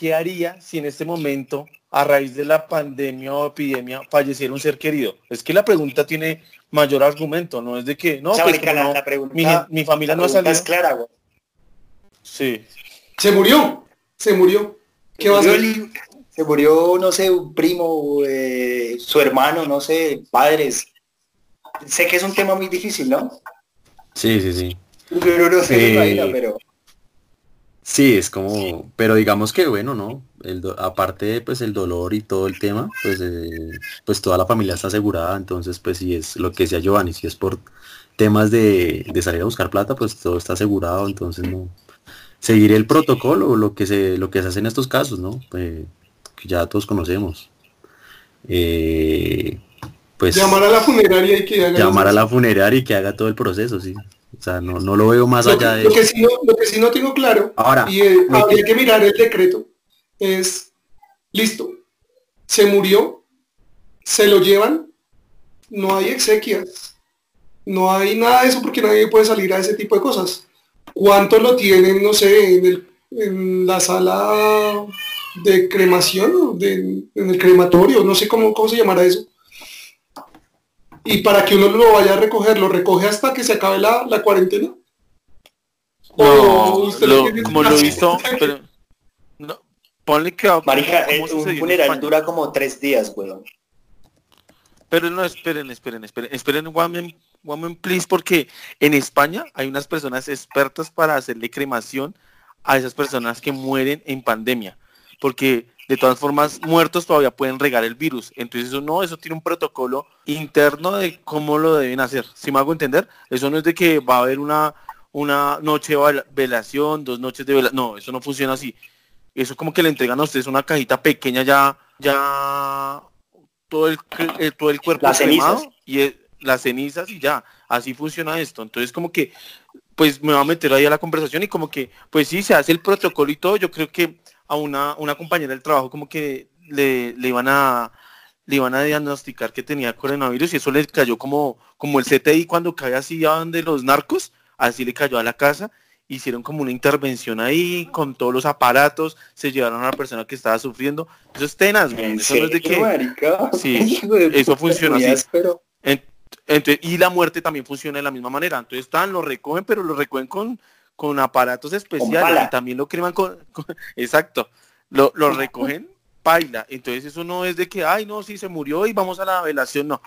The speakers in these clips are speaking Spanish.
¿qué haría si en este momento, a raíz de la pandemia o epidemia, falleciera un ser querido? Es que la pregunta tiene mayor argumento, no es de que, no, pues, mi, familia no ha salido. Es clara, güey. Sí. Se murió, se murió. ¿Qué va a hacer? Se murió, no sé, un primo, eh, su hermano, no sé, padres. Sé que es un tema muy difícil, ¿no? Sí, sí, sí. Pero no sé, imagina, pero... Sí, es como, pero digamos que bueno, ¿no? El aparte de pues el dolor y todo el tema, pues eh, pues toda la familia está asegurada, entonces pues si es lo que decía Giovanni, si es por temas de, de salir a buscar plata, pues todo está asegurado, entonces no, seguir el protocolo, lo que se, lo que se hace en estos casos, ¿no? Eh, que ya todos conocemos. Eh, pues llamar a la funeraria y que haga llamar a la funeraria y que haga todo el proceso, sí. O sea, no, no lo veo más allá de lo que, sí no, lo que sí no tengo claro, Ahora, y eh, habría que... mirar el decreto, es, listo, se murió, se lo llevan, no hay exequias, no hay nada de eso porque nadie puede salir a ese tipo de cosas. ¿Cuánto lo tienen, no sé, en, el, en la sala de cremación, de, en el crematorio, no sé cómo, cómo se llamará eso? Y para que uno lo vaya a recoger, ¿lo recoge hasta que se acabe la, la cuarentena? No, como lo hizo, pero no, ponle que Marija, un funeral dura como tres días, weón. Pero no, esperen, esperen, esperen, esperen, one woman, please, porque en España hay unas personas expertas para hacerle cremación a esas personas que mueren en pandemia. Porque de todas formas, muertos todavía pueden regar el virus. Entonces eso no, eso tiene un protocolo interno de cómo lo deben hacer. Si me hago entender, eso no es de que va a haber una, una noche de velación, dos noches de velación. No, eso no funciona así. Eso como que le entregan a ustedes una cajita pequeña ya, ya todo el, eh, todo el cuerpo las y las cenizas y ya, así funciona esto. Entonces como que, pues me va a meter ahí a la conversación y como que, pues sí, se hace el protocolo y todo, yo creo que a una, una compañera del trabajo como que le, le iban a le iban a diagnosticar que tenía coronavirus y eso le cayó como, como el CTI cuando cae así a donde los narcos, así le cayó a la casa hicieron como una intervención ahí con todos los aparatos, se llevaron a la persona que estaba sufriendo. Eso es tenaz, Eso no es de que. Sí, eso funciona así. y la muerte también funciona de la misma manera. Entonces están, lo recogen, pero lo recogen con, con aparatos especiales y también lo creman con, exacto. Lo, lo recogen paila. Entonces eso no es de que, ay, no, sí se murió y vamos a la velación. No,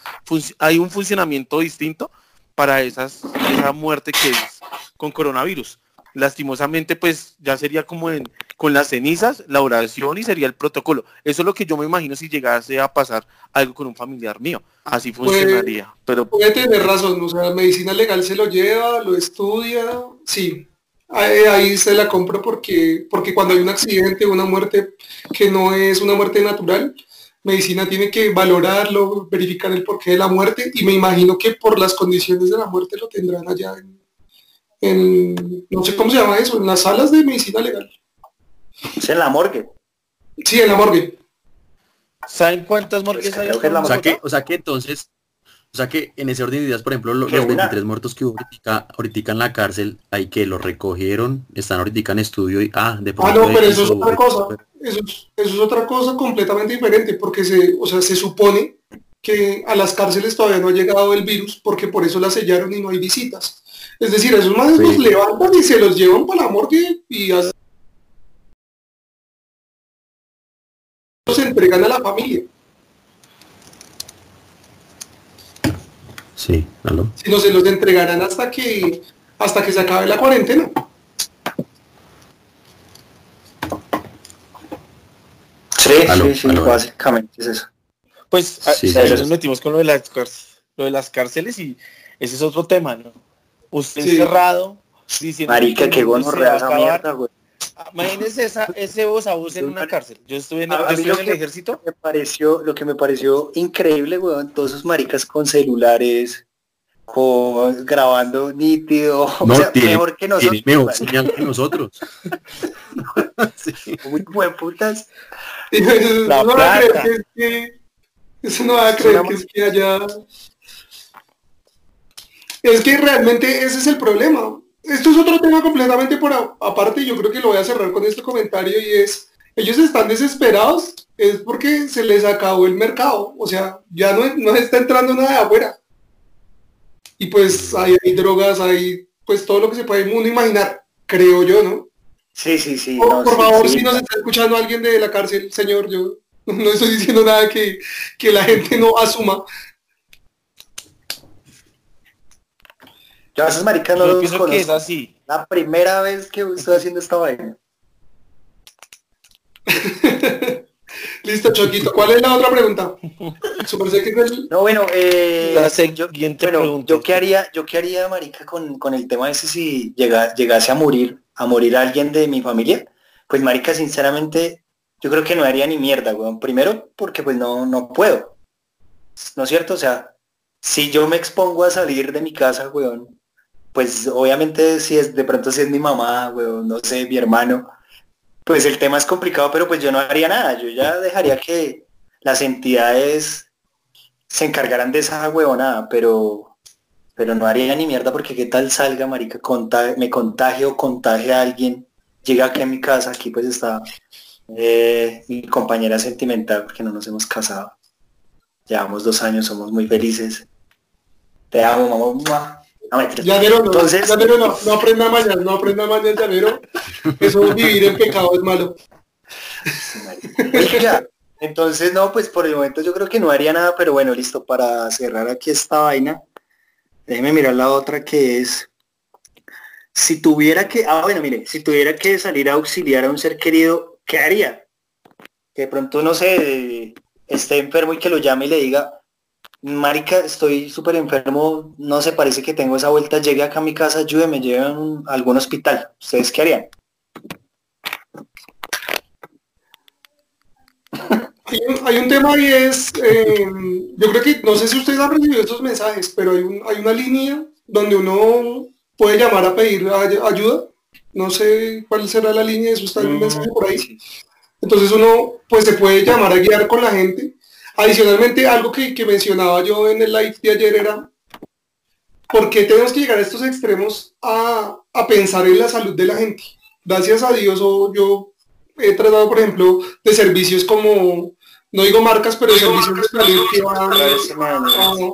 hay un funcionamiento distinto para esas, esa muerte que es con coronavirus lastimosamente pues ya sería como en, con las cenizas, la oración y sería el protocolo. Eso es lo que yo me imagino si llegase a pasar algo con un familiar mío. Así funcionaría. pero puede tener razón, o sea, medicina legal se lo lleva, lo estudia, sí. Ahí, se la compro porque, porque cuando hay un accidente, una muerte que no es una muerte natural, medicina tiene que valorarlo, verificar el porqué de la muerte y me imagino que por las condiciones de la muerte lo tendrán allá en, en, no sé cómo se llama eso, en las salas de medicina legal. Es en la morgue. Sí, en la morgue. ¿Saben cuántas morgues hay? O sea, que, o sea que entonces, o sea que en ese orden de ideas, por ejemplo, los, 23 muertos que hubo ahorita, en la cárcel, hay que los recogieron, están ahorita en estudio y ah, de Ah, no, pero eso es otra cosa. Eso es, eso es otra cosa completamente diferente, porque se, o sea, se supone que a las cárceles todavía no ha llegado el virus, porque por eso la sellaron y no hay visitas. Es decir, esos más los levantan y se los llevan para la morgue y los entregan a la familia. Sí, ¿aló? Si no se los entregarán hasta que hasta que se acabe la cuarentena. Sí, sí, sí, básicamente es eso. Pues sí, nos metimos con lo de, las, lo de las cárceles y ese es otro tema, ¿no? usted encerrado diciendo Marica, que gonorrea esa mierda, güey. Imagínese esa, ese voz a voz en una cárcel. Yo estuve en, el ejército. Me pareció, lo que me pareció increíble, weón, todos esos maricas con celulares, con, grabando nítido, no, o sea, mejor que nosotros. mejor señal que nosotros. Muy buen putas. La no va a creer que, eso no va a creer que es que haya es que realmente ese es el problema. Esto es otro tema completamente por aparte, yo creo que lo voy a cerrar con este comentario y es ellos están desesperados es porque se les acabó el mercado, o sea, ya no, no está entrando nada de afuera. Y pues hay, drogas, hay pues todo lo que se puede uno imaginar, creo yo, ¿no? Sí, sí, sí. por favor, si nos está escuchando alguien de la cárcel, señor, yo no estoy diciendo nada que, que la gente no asuma. Yo a veces marica no Yo los pienso que es conozco. así. La primera vez que estoy haciendo esta vaina. Listo, Choquito. ¿Cuál es la otra pregunta? No, bueno, eh, La yo, siguiente bueno, pregunta. yo qué haría, yo qué haría, marica, con, con el tema ese si llega, llegase a morir, a morir alguien de mi familia. Pues marica, sinceramente, yo creo que no haría ni mierda, weón. Primero, porque pues no, no puedo. ¿No es cierto? O sea, si yo me expongo a salir de mi casa, weón, pues obviamente si es, de pronto si es mi mamá, weón, no sé, mi hermano, pues el tema es complicado, pero pues yo no haría nada. Yo ya dejaría que las entidades se encargarán de esa huevonada, pero pero no haría ni mierda porque qué tal salga, marica, conta- me contagio o contagie a alguien, llega aquí a mi casa, aquí pues está eh, mi compañera sentimental porque no nos hemos casado. Llevamos dos años, somos muy felices. Te amo, mamá. No. Llanero no, Entonces- llanero no, no aprenda mañana, no aprenda mañana, llanero. Eso es vivir en pecado es malo. Oiga, entonces no, pues por el momento yo creo que no haría nada, pero bueno, listo, para cerrar aquí esta vaina, déjeme mirar la otra que es, si tuviera que, ah bueno, mire, si tuviera que salir a auxiliar a un ser querido, ¿qué haría? Que de pronto, no sé, esté enfermo y que lo llame y le diga, marica, estoy súper enfermo, no se parece que tengo esa vuelta, llegue acá a mi casa, ayúdeme, lleven a algún hospital. ¿Ustedes qué harían? Hay un, hay un tema y es, eh, yo creo que, no sé si ustedes han recibido estos mensajes, pero hay, un- hay una línea donde uno puede llamar a pedir ay- ayuda. No sé cuál será la línea, eso está en un mensaje por ahí. Entonces uno pues se puede llamar a guiar con la gente. Adicionalmente, algo que, que mencionaba yo en el live de ayer era, ¿por qué tenemos que llegar a estos extremos a, a pensar en la salud de la gente? Gracias a Dios, o yo he tratado, por ejemplo, de servicios como, no digo marcas, pero servicios de salud que van Otra vez se me dañó, a-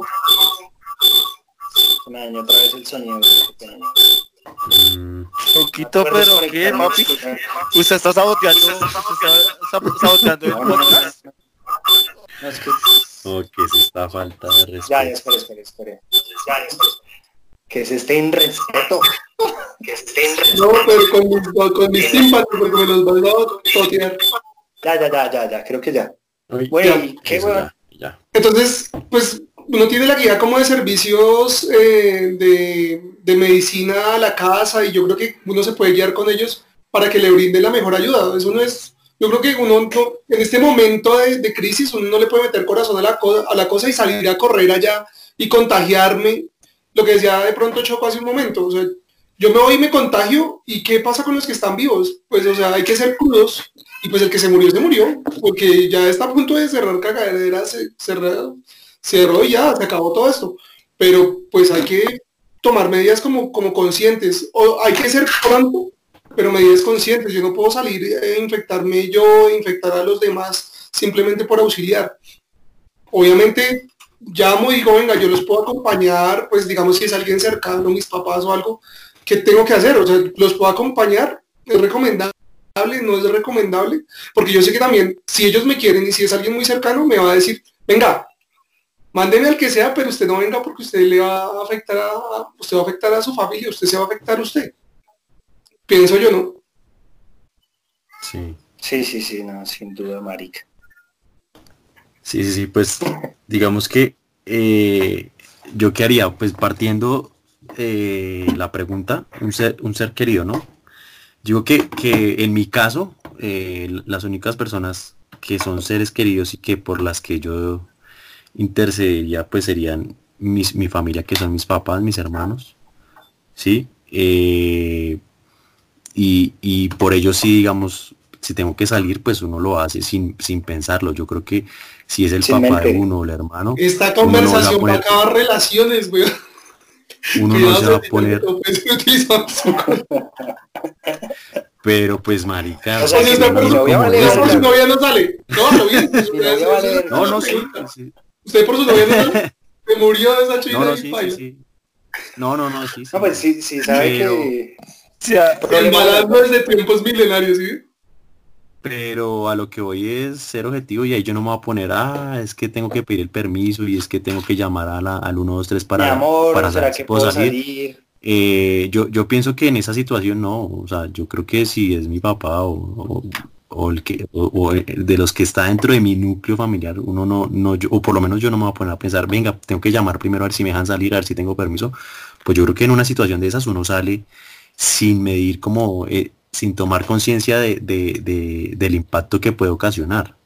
dañó otra vez el sonido. Mm, Poquito, pero ¿qué, papi? celular. Usted está saboteando, usted está sa- saboteando el No, no, no, podcast. No. Es que... oh, que es esta falta de respeto. Ya, ya, espere, espere, espere. Ya, ya, espere. Que se esté en respeto. Que se esté en respeto. No, pero con mis, con mis tímpanos, porque me los van a totear. Ya, ya, ya, ya, ya, creo que ya. Ay, Güey, qué ya, ya. Entonces, pues uno tiene la guía como de servicios eh, de, de medicina a la casa y yo creo que uno se puede guiar con ellos para que le brinde la mejor ayuda. Eso no es, yo creo que uno no- en este momento de, de crisis uno no le puede meter corazón a la, a la cosa y salir a correr allá y contagiarme. Lo que decía de pronto Choco hace un momento. O sea, yo me voy y me contagio y ¿qué pasa con los que están vivos? Pues o sea, hay que ser crudos y pues el que se murió se murió porque ya está a punto de cerrar cagadera, se, cerró, cerró y ya, se acabó todo esto. Pero pues hay que tomar medidas como, como conscientes. O hay que ser pronto, pero medidas conscientes. Yo no puedo salir e infectarme yo, infectar a los demás simplemente por auxiliar. Obviamente llamo y digo, venga, yo los puedo acompañar, pues digamos si es alguien cercano, mis papás o algo, ¿qué tengo que hacer? O sea, los puedo acompañar, es recomendable, no es recomendable, porque yo sé que también, si ellos me quieren y si es alguien muy cercano, me va a decir, venga, mándeme al que sea, pero usted no venga porque usted le va a afectar a, usted va a afectar a su familia, usted se va a afectar a usted. Pienso yo, ¿no? Sí. Sí, sí, sí, no, sin duda, marica. Sí, sí, sí, pues digamos que eh, yo qué haría, pues partiendo eh, la pregunta, un ser, un ser querido, ¿no? Digo que, que en mi caso, eh, las únicas personas que son seres queridos y que por las que yo intercedería, pues serían mis, mi familia, que son mis papás, mis hermanos, ¿sí? Eh, y, y por ello sí, digamos, si tengo que salir, pues uno lo hace sin, sin pensarlo. Yo creo que si es el Sin papá de uno o el hermano, Esta Uno no va a conversación va a poner- acabar relaciones, güey. uno no se va a poner, Utilizamos- Pero pues marica. O sea, si pues, no, vale. Usted por su novia no sale. No, lo bien. No, no, sí, sí. Usted por su novia no sale. Se murió esa china No, no, sí, sí, sí. No, no, no, sí, sí. No, pues sí, sí sabe Pero- que... O sea, El malandro es de tiempos milenarios, ¿sí? Pero a lo que voy es ser objetivo y ahí yo no me voy a poner, ah, es que tengo que pedir el permiso y es que tengo que llamar a la, al 123 para, Mi amor, para ¿será saber si que puedo puedo salir. salir? Eh, yo, yo pienso que en esa situación no, o sea, yo creo que si es mi papá o, o- o el que, o, o de los que está dentro de mi núcleo familiar, uno no, no, yo- o por lo menos yo no me voy a poner a pensar, venga, tengo que llamar primero a ver si me dejan salir, a ver si tengo permiso. Pues yo creo que en una situación de esas uno sale sin medir como, eh, sin tomar conciencia de, de- de- del impacto que puede ocasionar.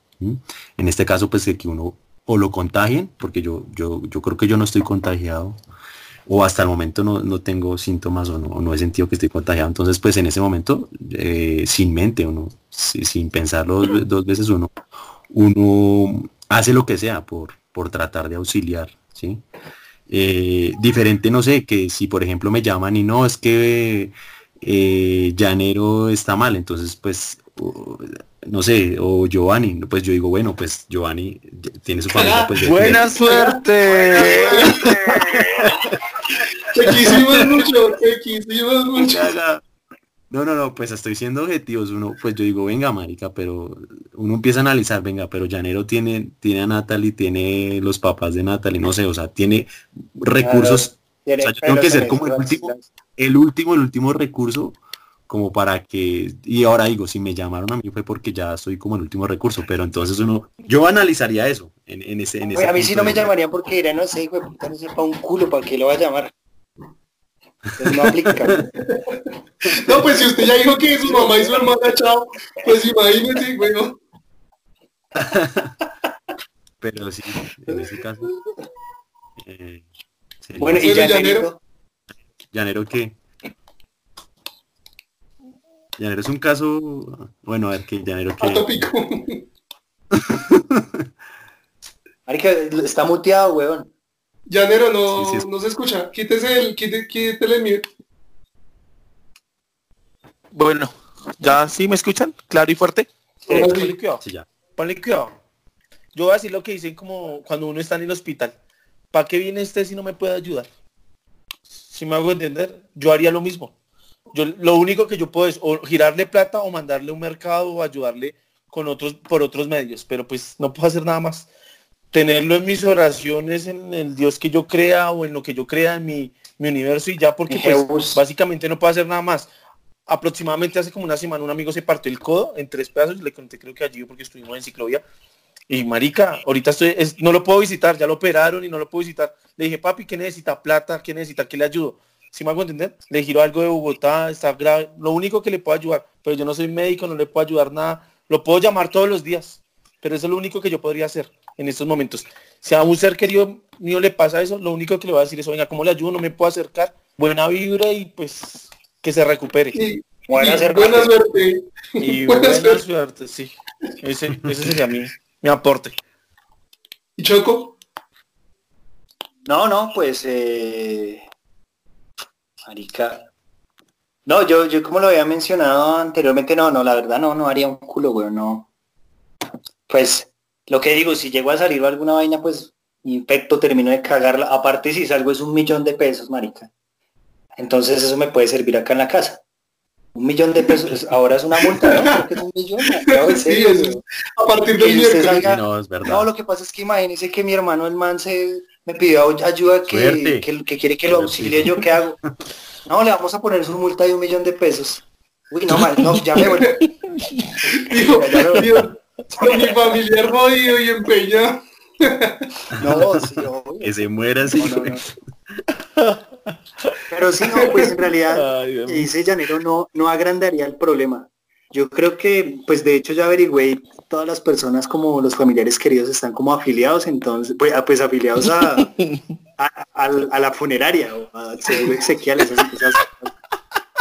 En este caso, pues de que uno o lo contagien, porque yo, yo, yo creo que yo no estoy contagiado, o hasta el momento no, no tengo síntomas o no, no he sentido que estoy contagiado. Entonces, pues en ese momento, eh, sin mente, uno, si- sin pensarlo dos, dos veces, uno, uno hace lo que sea por, por tratar de auxiliar, ¿sí? Eh, diferente, no sé, que si por ejemplo me llaman y no, es que eh, Llanero está mal, entonces pues, o- no sé, o Giovanni, pues yo digo, bueno, pues Giovanni tiene su familia, pues buena suerte. Te quisimos mucho, te quisimos mucho. No, no, no, pues estoy siendo objetivos. Uno, pues yo digo, venga, marica, pero uno empieza a analizar, venga, pero Llanero tiene, tiene a Natalie, tiene los papás de Natalie, no sé, o sea, tiene recursos, Tiene o sea, yo tengo que ser como el último. el último, el último recurso, como para que, y ahora digo, si me llamaron a mí fue porque ya soy como el último recurso, pero entonces uno, yo analizaría eso en, en ese, en ese Oye, a mí sí no me llamarían porque dirán, no sé, hijo de puta, no sepa un culo, ¿para qué lo va a llamar? Entonces no aplica. No, pues si usted ya dijo que su mamá y su hermana, chao, pues imagínese, bueno. Pero sí, en ese caso. eh, Bueno, y llanero. Llanero que Llanero es un caso bueno a ver que Llanero que Atópico. Marica, está muteado, weón. Llanero, no, Sí, sí. no se escucha. Quítese el, quite, quítele el mute. Bueno, ¿ya sí me escuchan? ¿Claro y fuerte? Sí. Ponle cuidado, sí, ya. ponle cuidado. Yo voy a decir lo que dicen como cuando uno está en el hospital. ¿Para qué viene este si no me puede ayudar? Si me hago entender, yo haría lo mismo. Yo lo único que yo puedo es o girarle plata o mandarle un mercado o ayudarle con otros por otros medios, pero pues no puedo hacer nada más. Tenerlo en mis oraciones, en el Dios que yo crea o en lo que yo crea en mi, mi universo y ya porque pues básicamente no puedo hacer nada más. Aproximadamente hace como una semana un amigo se partió el codo en tres pedazos, le conté creo que allí porque estuvimos en ciclovía. Y marica, ahorita estoy, es- no lo puedo visitar, ya lo operaron y no lo puedo visitar. Le dije, papi, ¿qué necesita? Plata, ¿qué necesita? ¿Qué le ayudo? Si me hago entender? Le giro algo de Bogotá, está grave. Lo único que le puedo ayudar, pero yo no soy médico, no le puedo ayudar nada. Lo puedo llamar todos los días, pero eso es lo único que yo podría hacer en estos momentos. Si a un ser querido mío le pasa eso, lo único que le voy a decir es, venga, ¿cómo le ayudo? No me puedo acercar. Buena vibra y pues que se recupere. Y, Buena y suerte. buena suerte. Y Buena buena suerte. suerte, sí. Ese, ese sería mi, mi aporte. ¿Y Choco? No, no, pues, eh... Marica. No, yo, yo como lo había mencionado anteriormente, no, no, la verdad no, no haría un culo, weón, no. Pues, lo que digo, si llego a salir alguna vaina, pues, infecto, termino de cagarla. Aparte, si salgo es un millón de pesos, marica. Entonces eso me puede servir acá en la casa. Un millón de pesos, ahora es una multa, ¿no? Creo que es un millón. No, en Sí, serio, es- weón. A partir del miércoles. salga- no, es verdad. No, lo que pasa es que imagínese que mi hermano el man se me pidió ayuda que, que, que quiere que lo auxilie yo, ¿qué hago? No, le vamos a poner su multa de un millón de pesos. Uy, no, man, no, ya me voy. Dijo, Dios, con mi familiar jodido y empeñado. No, sí, obvio. que se muera así No, no, no. Pero sí, no, pues en realidad, Ay, dice Llanero, no, no agrandaría el problema. Yo creo que, pues de hecho ya averigüé, todas las personas como los familiares queridos están como afiliados, entonces, pues, ah, pues afiliados a, a, la funeraria o a seguro exequial, esas, esas-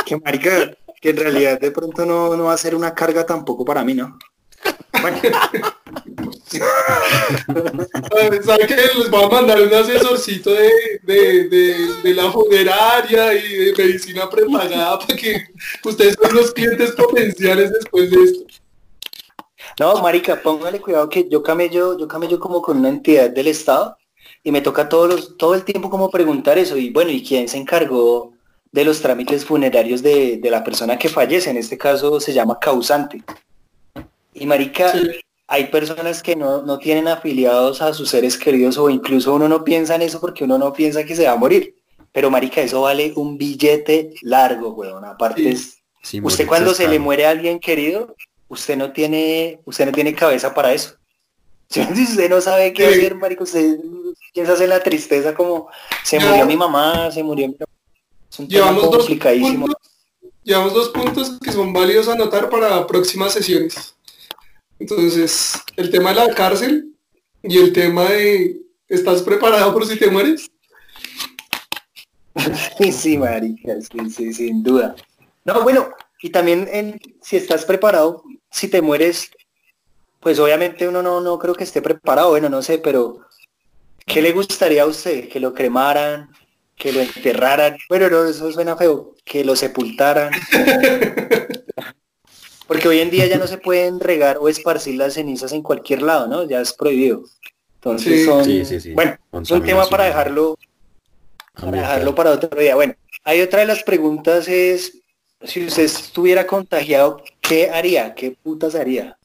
que marica, que en realidad de pronto no, no va a ser una carga tampoco para mí, ¿no? Bueno, ¿Sabe que les voy a mandar un asesorcito de, de, de, de la funeraria y de medicina prepagada para que ustedes son los clientes potenciales después de esto? No, marica, póngale cuidado que yo camello, yo camello como con una entidad del Estado y me toca todos los, todo el tiempo como preguntar eso. Y bueno, ¿y quién se encargó de los trámites funerarios de, de la persona que fallece? En este caso se llama causante. Y marica, Sí. hay personas que no, no tienen afiliados a sus seres queridos o incluso uno no piensa en eso porque uno no piensa que se va a morir. Pero marica, eso vale un billete largo, weón. Aparte Sí. es, Sí, usted cuando se le muere a alguien querido, usted no tiene, usted no tiene cabeza para eso. Si usted no sabe qué Sí. hacer, marico, usted piensa en la tristeza como se murió mi mamá, se murió mi Es un tema Llevamos dos, complicadísimo. puntos, llevamos dos puntos que son válidos a anotar para próximas sesiones. Entonces, el tema de la cárcel y el tema de ¿estás preparado por si te mueres? Sí, sí, marica, sí, sí, sin duda. No, bueno, y también en, si estás preparado, si te mueres, pues obviamente uno no, no creo que esté preparado, bueno, no sé, pero ¿qué le gustaría a usted? ¿Que lo cremaran? ¿Que lo enterraran? Bueno, no, eso suena feo, que lo sepultaran. Porque hoy en día ya no se pueden regar o esparcir las cenizas en cualquier lado, ¿no? Ya es prohibido. Entonces Sí. son, Sí, sí, sí. bueno, es un tema para dejarlo para dejarlo para otro día. Bueno, hay otra de las preguntas es, si usted estuviera contagiado, ¿qué haría? ¿Qué putas haría?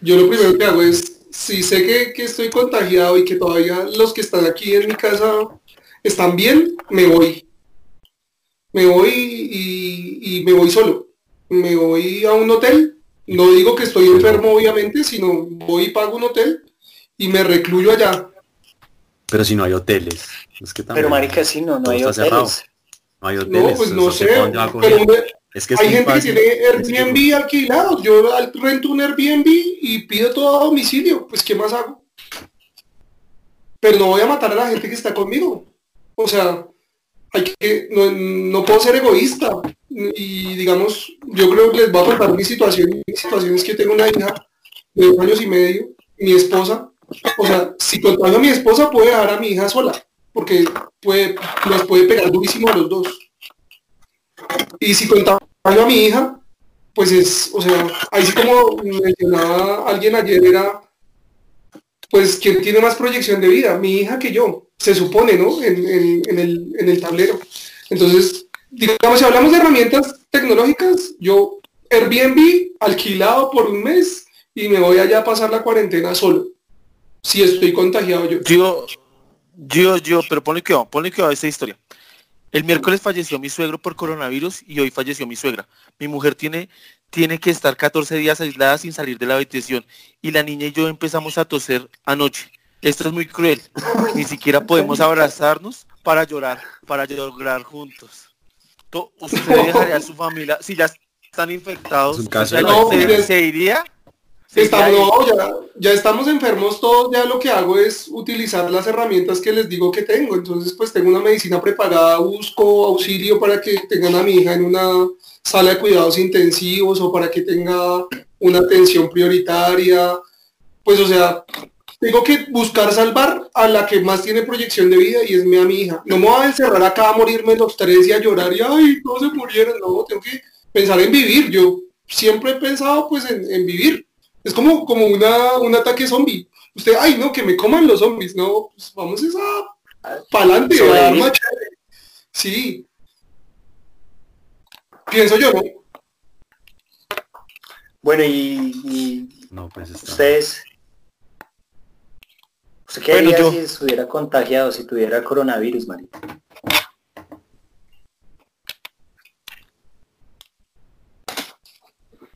Yo lo primero que hago es, si sé que, que estoy contagiado y que todavía los que están aquí en mi casa están bien, me voy. Me voy y, y me voy solo. Me voy a un hotel. No digo que estoy enfermo, obviamente, sino voy y pago un hotel y me recluyo allá. Pero si no hay hoteles. Es que también Pero marica, sí, no, no hay hoteles. cerrado. No hay hoteles. No, pues no sé. Pero es que hay gente que fácil. tiene Es que- Airbnb alquilado. Yo al- rento un Airbnb y pido todo a domicilio. Pues, ¿qué más hago? Pero no voy a matar a la gente que está conmigo. O sea, hay que, no, no puedo ser egoísta. Y digamos, yo creo que les voy a contar mi situación. Mi situación es que tengo una hija de dos años y medio, mi esposa. O sea, si contagio a mi esposa, puedo dejar a mi hija sola. Porque puede, nos puede pegar durísimo a los dos. Y si contagio a mi hija, pues es, o sea, ahí sí como mencionaba alguien ayer, era, pues, ¿quién tiene más proyección de vida? Mi hija que yo, se supone, ¿no? En, en- en el, en el tablero. Entonces, digamos, si hablamos de herramientas tecnológicas, yo Airbnb alquilado por un mes y me voy allá a pasar la cuarentena solo. Si estoy contagiado yo. Yo, yo, yo, pero ponle que va, ponle que va esta historia. El miércoles falleció mi suegro por coronavirus y hoy falleció mi suegra. Mi mujer tiene, tiene que estar 14 días aislada sin salir de la habitación y la niña y yo empezamos a toser anoche. Esto es muy cruel. Ni siquiera podemos abrazarnos para llorar, para llorar juntos. To- ¿Usted dejaría a su familia si ya están infectados? Es caso No, ¿se, mire. se iría? ¿Se Estamos, iría no, ya, ya estamos enfermos todos, ya lo que hago es utilizar las herramientas que les digo que tengo. Entonces, pues tengo una medicina preparada, busco auxilio para que tengan a mi hija en una sala de cuidados intensivos o para que tenga una atención prioritaria. Pues, o sea, tengo que buscar salvar a la que más tiene proyección de vida y es mi, a mi hija. No me voy a encerrar acá a morirme los tres y a llorar y, ay, todos se murieron. No, tengo que pensar en vivir. Yo siempre he pensado, pues, en, en vivir. Es como, como una, un ataque zombie. Usted, ay, no, que me coman los zombies. No, pues vamos a para adelante, a dar Sobrevivir. machete. Sí. Pienso yo, ¿no? Bueno, y, y No, pues está. ustedes, ¿usted qué Bueno, haría yo- si estuviera contagiado, si tuviera coronavirus, marica?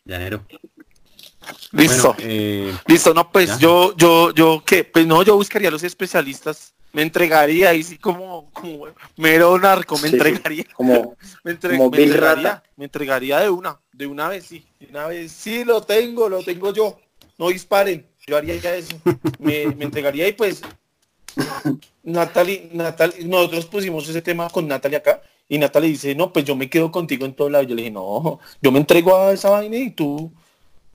Llanero. Listo. Bueno, eh, Listo, no, pues Ya. yo, yo, yo, ¿qué? Pues no, yo buscaría a los especialistas, me entregaría ahí sí como, como mero narco, me Sí, sí. entregaría, Como, me, entre- como me Bill entregaría, Rata. me entregaría de una, de una vez, sí, de una vez, sí, lo tengo, lo tengo yo, no disparen, yo haría ya eso, me, me entregaría y pues, Natalie, Natalie, nosotros pusimos ese tema con Natalie acá, y Natalie dice, no, pues yo me quedo contigo en todo lado, yo le dije, no, yo me entrego a esa vaina y tú,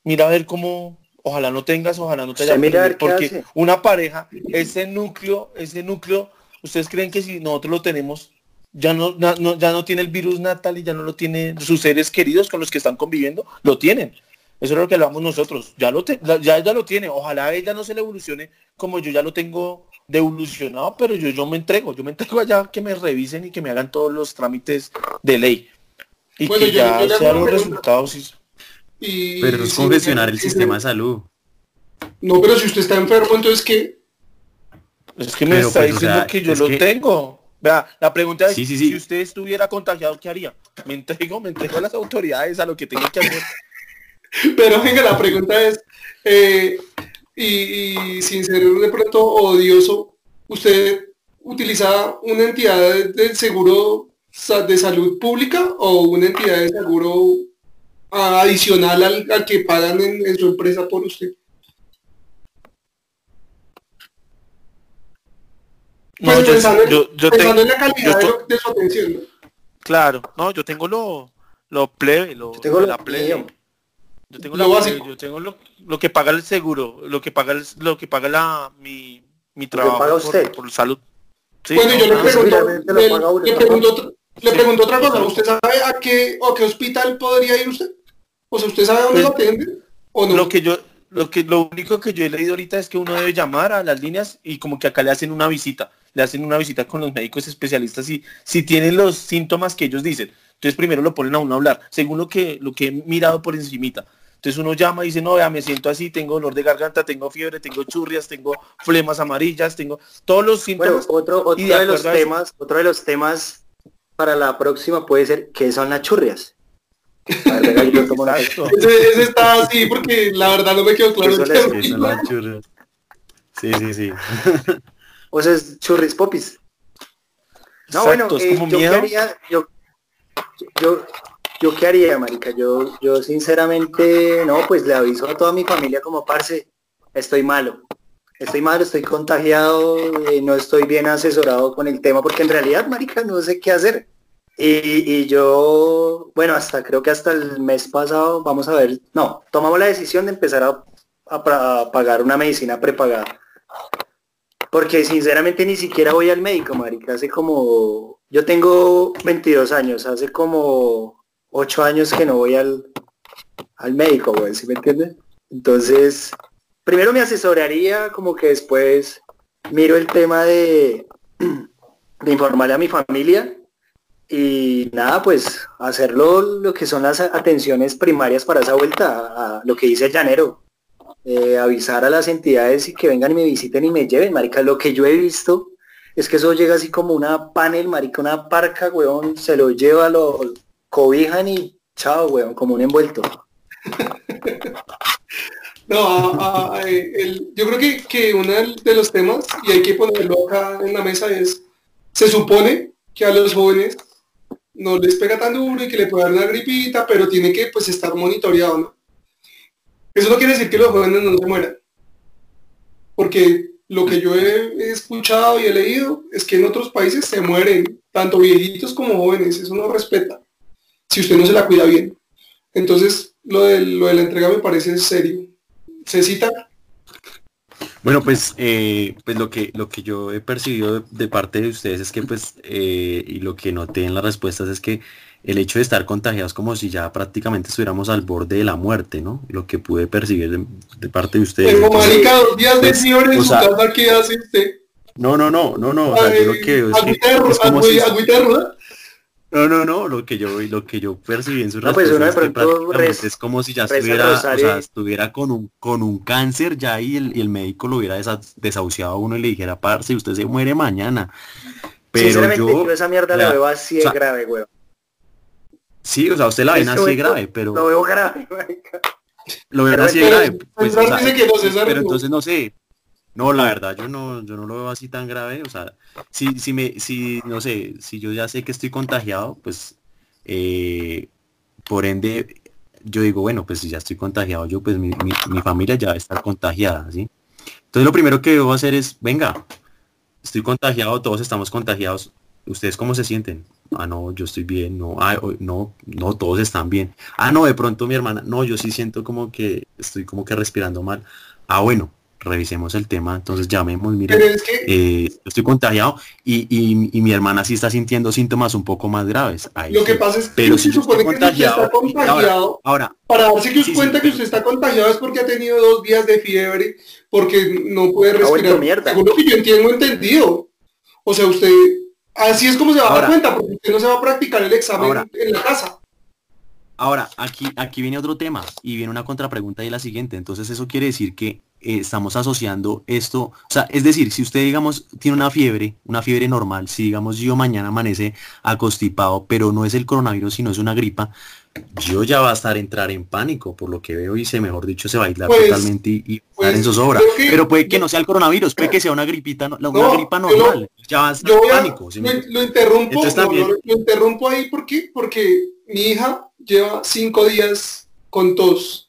mira a ver cómo, ojalá no tengas, ojalá no te haya qué porque hace. una pareja, ese núcleo, ese núcleo, ustedes creen que si nosotros lo tenemos, ya no, no- ya no tiene el virus natal y ya no lo tiene sus seres queridos con los que están conviviendo, lo tienen. Eso es lo que hablamos nosotros. Ya lo te- ya ella lo tiene. Ojalá a ella no se le evolucione como yo ya lo tengo de evolucionado, pero yo, yo me entrego, yo me entrego allá que me revisen y que me hagan todos los trámites de ley. Y Bueno, que yo- ya yo sean los pregunta. resultados. y- Y, Pero es congestionar el sistema de salud. No, pero si usted está enfermo, entonces ¿qué? Es que me Pero, está pues, o diciendo sea, que yo lo que- tengo. Vea, la pregunta es, Sí, sí, sí. si usted estuviera contagiado, ¿qué haría? Me entrego, me entrego a las autoridades, a lo que tengo que hacer. Pero venga, la pregunta es, eh, y, y sin ser de pronto odioso, ¿usted utiliza una entidad de, seguro de salud pública o una entidad de seguro adicional al, al que pagan en, en su empresa por usted? No, Pues yo, pensando, en- yo- yo pensando tengo, en la calidad yo de, to- lo- de su atención. ¿no? claro, no, yo tengo lo, lo plebe, lo, Yo tengo la plebe. Yo tengo Lo la básico. plebe, yo tengo lo, lo que paga el seguro, lo que paga el, lo que paga la mi, mi trabajo paga por, usted. por salud. Sí, bueno, no, yo le no, pues, pregunto, le, pregunto, otra- le Sí. pregunto otra cosa, ¿usted sabe a qué, o a qué hospital podría ir usted? O sea, ¿usted sabe dónde Pues, lo atienden? ¿O no? Lo que yo, lo que lo único que yo he leído ahorita es que uno debe llamar a las líneas y como que acá le hacen una visita, le hacen una visita con los médicos especialistas y si tienen los síntomas que ellos dicen. Entonces primero lo ponen a uno a hablar, según lo que, lo que he mirado por encimita. Entonces uno llama y dice, no, vea, me siento así, tengo dolor de garganta, tengo fiebre, tengo churrias, tengo flemas amarillas, tengo todos los Bueno, síntomas. otro, otro y de de, los a eso- temas, otro de los temas para la próxima puede ser ¿qué son las churrias? A ver, venga, yo tomo Exacto. Ese, ese está así porque la verdad no me quedó claro. Sí, son las churras. Sí, sí, sí. O sea, es churris popis. No, Exacto, bueno, es eh, como yo qué miedo. haría, yo, yo, yo qué haría, marica, yo, yo sinceramente, no, pues le aviso a toda mi familia como parce, estoy malo, estoy malo, estoy contagiado, eh, no estoy bien asesorado con el tema, porque en realidad, marica, no sé qué hacer. Y, y yo, bueno, hasta creo que hasta el mes pasado, vamos a ver, no, tomamos la decisión de empezar a, a pagar una medicina prepagada. Porque sinceramente ni siquiera voy al médico, marica. Hace como... Yo tengo 22 años, hace como 8 años que no voy al, al médico, güey, ¿sí me entiendes? Entonces, primero me asesoraría, como que después miro el tema de, de informarle a mi familia y nada, pues hacerlo lo que son las atenciones primarias para esa vuelta, a lo que dice el llanero eh, avisar a las entidades y que vengan y me visiten y me lleven, marica. Lo que yo he visto es que eso llega así como una panel, marica, una parca, weón, se lo lleva, lo cobijan y chao, weón, como un envuelto. No, a- a- eh, el- yo creo que, que uno de los temas, y hay que ponerlo acá en la mesa, es, se supone que a los jóvenes no les pega tan duro y que le puede dar una gripita, pero tiene que pues estar monitoreado, ¿no? Eso no quiere decir que los jóvenes no se mueran. Porque lo que yo he escuchado y he leído es que en otros países se mueren, tanto viejitos como jóvenes, eso no respeta, si usted no se la cuida bien. Entonces, lo de, lo de la entrega me parece serio. Se cita Bueno, pues, eh, pues lo que lo que yo he percibido de, de parte de ustedes es que pues eh, y lo que noté en las respuestas es que el hecho de estar contagiados como si ya prácticamente estuviéramos al borde de la muerte, ¿no? Lo que pude percibir de, de parte de ustedes. Pero marica, dos días de pues, fiebre en su casa, ¿qué hace usted? no, no, no, no, no. O sea, yo lo que veo es que Agüita de es como ro- si- No, no, no, lo que yo lo que yo percibí en su No, pues respuesta uno de es que como si ya estuviera, o sea, estuviera con un con un cáncer ya y el, y el médico lo hubiera desa- desahuciado a uno y le dijera, parce, usted se muere mañana. Pero Sinceramente, yo, yo, esa mierda la veo así de o sea, grave, weón. sí, o sea, usted la ven En así de momento grave, pero Lo veo grave, marica. lo pero- así de grave. Pues, o sea, dice que no, pero no. entonces no sé. No, la verdad, yo no, yo no lo veo así tan grave. O sea, si, si me, si, no sé, si yo ya sé que estoy contagiado, pues, eh, por ende, yo digo, bueno, pues si ya estoy contagiado, yo, pues mi, mi, mi familia ya va a estar contagiada, ¿sí? Entonces lo primero que debo hacer es, venga, estoy contagiado, todos estamos contagiados. ¿Ustedes cómo se sienten? ah, no, yo estoy bien, no, ah, no, no, todos están bien. Ah, no, de pronto mi hermana, no, yo sí siento como que estoy como que respirando mal. Ah, bueno, revisemos el tema, entonces llamemos, mire, eh, estoy contagiado y, y, mi hermana sí está sintiendo síntomas un poco más graves. lo que pasa es que pero si supone que usted está contagiado, ahora, para darse que cuenta que usted está contagiado es porque ha tenido dos días de fiebre, porque no puede respirar. Según lo que yo entiendo entendido. O sea, usted, así es como se va a dar cuenta, porque usted no se va a practicar el examen en la casa. Ahora, aquí, aquí viene otro tema y viene una contrapregunta y la siguiente. Entonces eso quiere decir que eh, estamos asociando esto, o sea, es decir, si usted, digamos, tiene una fiebre, una fiebre normal, si, digamos, yo mañana amanece acostipado, pero no es el coronavirus, sino es una gripa, yo ya va a estar entrar en pánico, por lo que veo, y se, mejor dicho, se va a aislar pues, totalmente y, y pues, en zozobra. pero puede que no sea el coronavirus, puede que sea una gripita, una gripa normal, ya va a estar en pánico. lo, interrumpo, lo, interrumpo ahí, ¿por qué? Porque mi hija lleva cinco días con tos.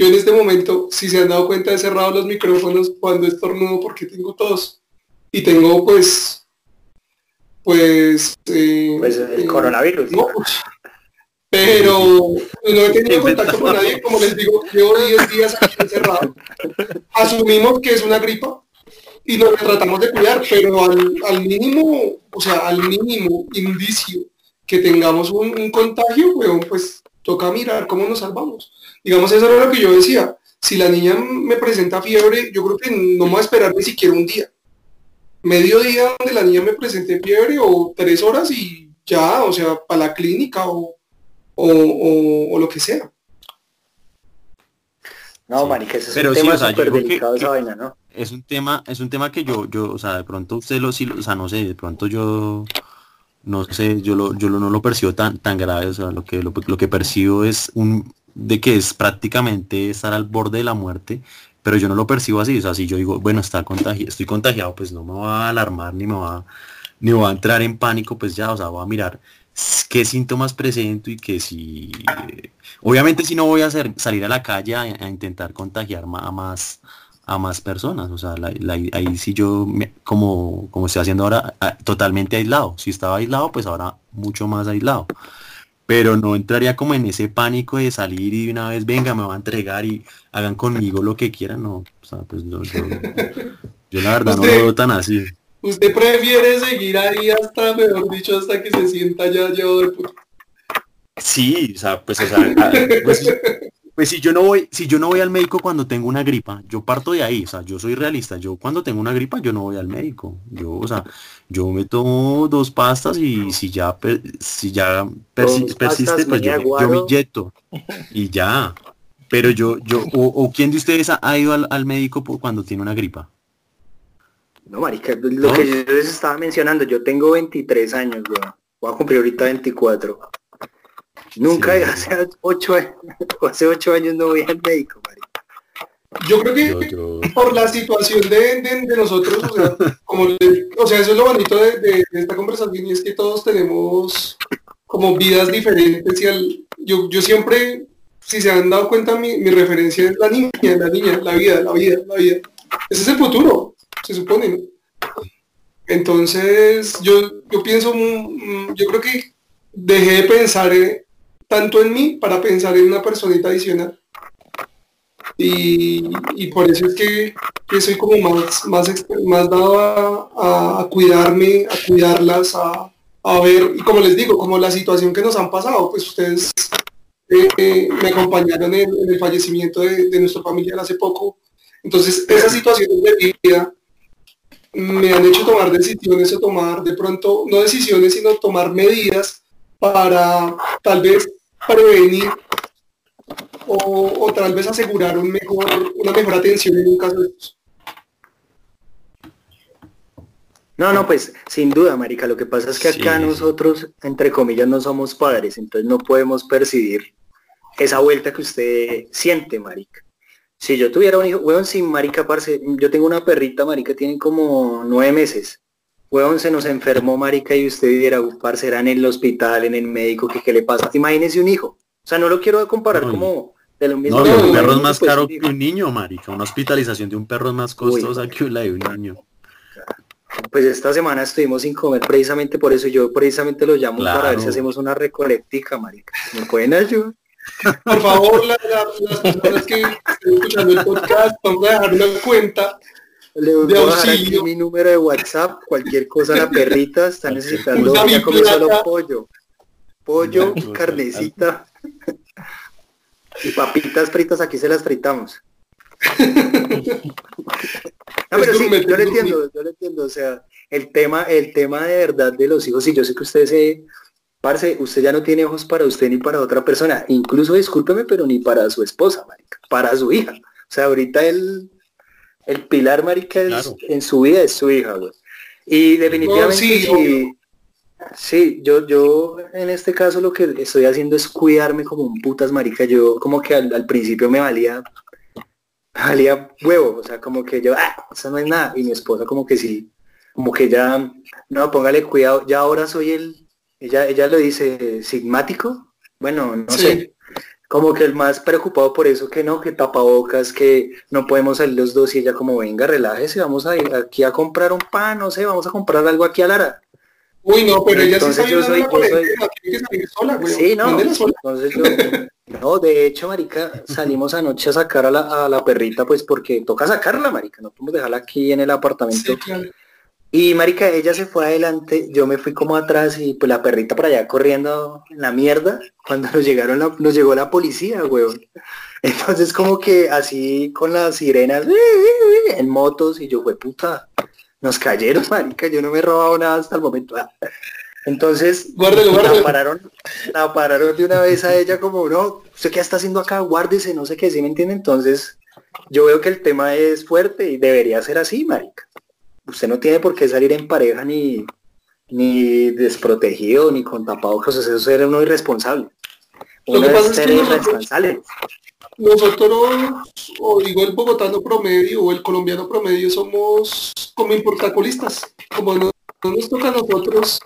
Yo en este momento, si se han dado cuenta, he cerrado los micrófonos cuando estornudo porque tengo tos. Y tengo pues, pues... Eh, pues el coronavirus. pero no he tenido contacto con nadie, como les digo, llevo 10 días aquí encerrado. Asumimos que es una gripa y nos tratamos de cuidar, pero al, al mínimo, o sea, al mínimo indicio que tengamos un, contagio, pues toca mirar cómo nos salvamos. Digamos, eso era lo que yo decía. Si la niña me presenta fiebre, yo creo que no me voy a esperar ni siquiera un día. Medio día donde la niña me presente fiebre o tres horas y ya, o sea, para la clínica o, o, lo que sea. No, marica, es un tema súper delicado esa vaina, ¿no? Es un tema, es un tema que yo, yo, o sea, de pronto usted lo, sí, o sea, no sé, de pronto yo no sé, yo, lo, yo no lo percibo tan, tan grave, o sea, lo que, lo, que percibo es un, de que es prácticamente estar al borde de la muerte, pero yo no lo percibo así, o sea, si yo digo, bueno, está contagi estoy contagiado, pues no me va a alarmar, ni me va, ni va a entrar en pánico, pues ya, o sea, voy a mirar qué síntomas presento y que si, obviamente si no voy a salir a la calle a, intentar contagiar a más, a más personas. O sea, ahí sí yo, como, como estoy haciendo ahora, totalmente aislado. Si estaba aislado, pues ahora mucho más aislado. Pero no entraría como en ese pánico de salir y de una vez, venga, me va a entregar y hagan conmigo lo que quieran. No, o sea, pues yo, la verdad no lo veo tan así. ¿Usted prefiere seguir ahí hasta, mejor dicho, hasta que se sienta ya puto? Sí, o sea, pues, o sea, pues, pues si yo no voy, si yo no voy al médico cuando tengo una gripa, yo parto de ahí, o sea, yo soy realista, yo cuando tengo una gripa yo no voy al médico. Yo, o sea, yo me tomo dos pastas y si ya si ya persiste, pues yo, me inyecto y ya. Pero yo, yo, o, quién de ustedes ha, ido al, médico por cuando tiene una gripa? No, marica, lo que yo les estaba mencionando, yo tengo 23 años, Voy a cumplir ahorita 24. Nunca, hace ocho años, hace ocho años no voy al médico, Yo creo que por la situación de, nosotros, o sea, como, o sea, eso es lo bonito de, esta conversación y es que todos tenemos como vidas diferentes y al, yo, yo siempre, si se han dado cuenta, mi, mi referencia es la niña, la niña, la vida, la vida, la vida. Ese es el futuro, se supone, Entonces, yo, yo pienso, mm, mm, yo creo que dejé de pensar en, tanto en mí para pensar en una personita adicional. Y, por eso es que, soy como más, más, más dado a, cuidarme, a cuidarlas, a, ver, y como les digo, como la situación que nos han pasado, pues ustedes eh, eh, me acompañaron en, el fallecimiento de, nuestro familiar hace poco. Entonces, esas situaciones de vida me han hecho tomar decisiones o tomar de pronto, no decisiones, sino tomar medidas para tal vez prevenir o, o, tal vez asegurar un mejor, una mejor atención en un caso de estos. No, no, pues sin duda, Marica. Lo que pasa es que acá nosotros, entre comillas, no somos padres, entonces no podemos percibir esa vuelta que usted siente, Marica. Si yo tuviera un hijo, weón, sin Marica, parce, yo tengo una perrita, Marica, tiene como nueve meses. Weón, se nos enfermó, marica, y usted viera, parce, era en el hospital, en el médico, que qué le pasa. Imagínese un hijo. O sea, no lo quiero comparar como de lo mismo. No, un perro es más pues, caro que un niño, marica. Una hospitalización de un perro es más costosa que la de un niño. pues esta semana estuvimos sin comer precisamente por eso. Yo precisamente lo llamo para ver si hacemos una recolectica, marica. ¿Me pueden ayudar? Por favor, las personas que estén escuchando el podcast, vamos a dejar una cuenta le voy a dejar aquí mi número de WhatsApp, cualquier cosa la perrita está necesitando ya como solo pollo. Pollo, carnecita y papitas fritas, aquí se las fritamos. no, pero sí, yo le entiendo, yo le entiendo, o sea, el tema, el tema de verdad de los hijos, y yo sé que usted se, parce, usted ya no tiene ojos para usted ni para otra persona, incluso discúlpeme, pero ni para su esposa, marica, para su hija. O sea, ahorita él el pilar, marica, en su vida es su hija, güey. Y definitivamente sí, yo, yo en este caso lo que estoy haciendo es cuidarme como un putas, marica. Yo como que al, principio me valía, valía huevo, o sea, como que yo, ah, eso no es nada. Y mi esposa como que sí, como que ya, no, póngale cuidado, ya ahora soy el, ella, ella lo dice, sigmático. Bueno, no sé como que el más preocupado por eso que no, que tapabocas, que no podemos salir los dos y ella como venga, relájese, vamos a ir aquí a comprar un pan, no sé, vamos a comprar algo aquí a Lara. Uy, no, pero ella sí yo soy, yo soy... que salir sola, güey. Sí, no, entonces yo, no, de hecho, marica, salimos anoche a sacar a la, a la perrita, pues porque toca sacarla, marica, no podemos dejarla aquí en el apartamento. Y marica, ella se fue adelante, yo me fui como atrás y pues la perrita por allá corriendo en la mierda cuando nos llegaron nos llegó la policía, weón. Entonces como que así con las sirenas en motos y yo fue puta, nos cayeron, marica, yo no me he robado nada hasta el momento. Entonces la pararon, la pararon de una vez a ella como, no, ¿usted qué está haciendo acá? Guárdese, no sé qué, ¿sí me entiende? Entonces yo veo que el tema es fuerte y debería ser así, marica usted no tiene por qué salir en pareja ni, ni desprotegido, ni con tapabocas, eso es ser uno irresponsable. Uno Lo que irresponsable. Nosotros, o digo el bogotano promedio o el colombiano promedio, somos como importacolistas. Como no, nos toca a nosotros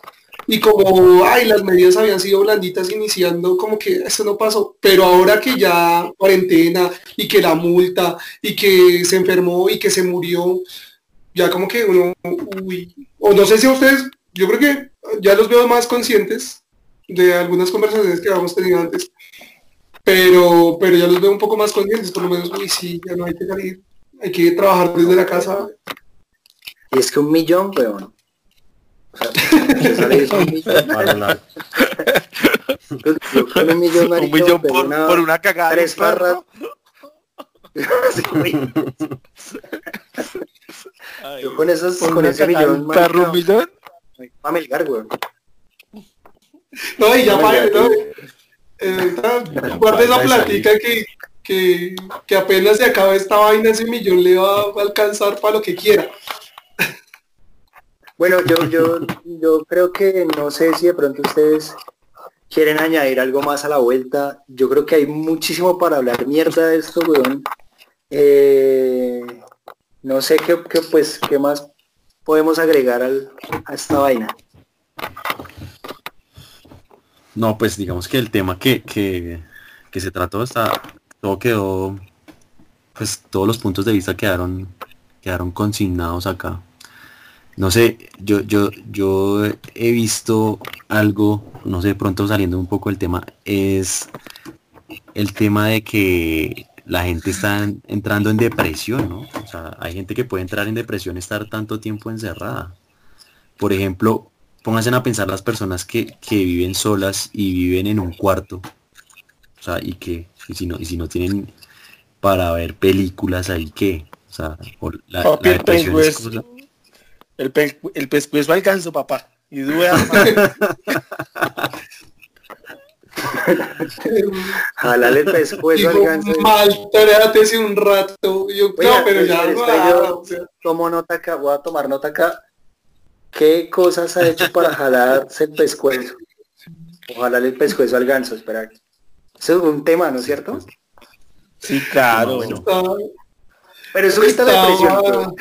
y como ay las medidas habían sido blanditas iniciando como que esto no pasó pero ahora que ya cuarentena y que la multa y que se enfermó y que se murió ya como que uno, uy, o no sé si a ustedes, yo creo que ya los veo más conscientes de algunas conversaciones que habíamos tenido antes, pero, pero ya los veo un poco más conscientes, por lo menos, uy, sí, ya no hay que salir, hay que trabajar desde la casa. Y es que un millón, pero O sea, un millón, un millón por, una, por una cagada. Tres barras. Yo con esos, con ese millón, ¿Perro un millón? Güey. No, y ya para, no. Eh, guarda esa platica que, que, que apenas se acaba esta vaina, ese millón le va a alcanzar para lo que quiera. Bueno, yo, yo, yo creo que no sé si de pronto ustedes quieren añadir algo más a la vuelta. Yo creo que hay muchísimo para hablar mierda de esto, weón. Eh, no sé qué, pues, qué más podemos agregar a esta vaina. No, pues digamos que el tema que, que, se trató está, todo quedó, pues todos los puntos de vista quedaron, quedaron consignados acá. No sé, yo, yo, yo he visto algo, no sé, pronto saliendo un poco del tema, es el tema de que la gente está entrando en depresión, ¿no? O sea, hay gente que puede entrar en depresión estar tanto tiempo encerrada. Por ejemplo, pónganse a pensar las personas que, viven solas y viven en un cuarto. O sea, y que y si no, y si no tienen para ver películas ahí que, o sea, la, depresión el, es el, pe el pescuezo alcanzo, papá. Y duda. Jalale el pescuezo al ganso. Maltrátese un rato. Yo, no, pero ya no. tomo nota acá, voy a tomar nota acá. ¿Qué cosas ha hecho para jalarse el pescuezo? O jalarle el pescuezo al ganso, espera. Eso es un tema, ¿no es cierto? Sí, claro. Pero eso quita la depresión.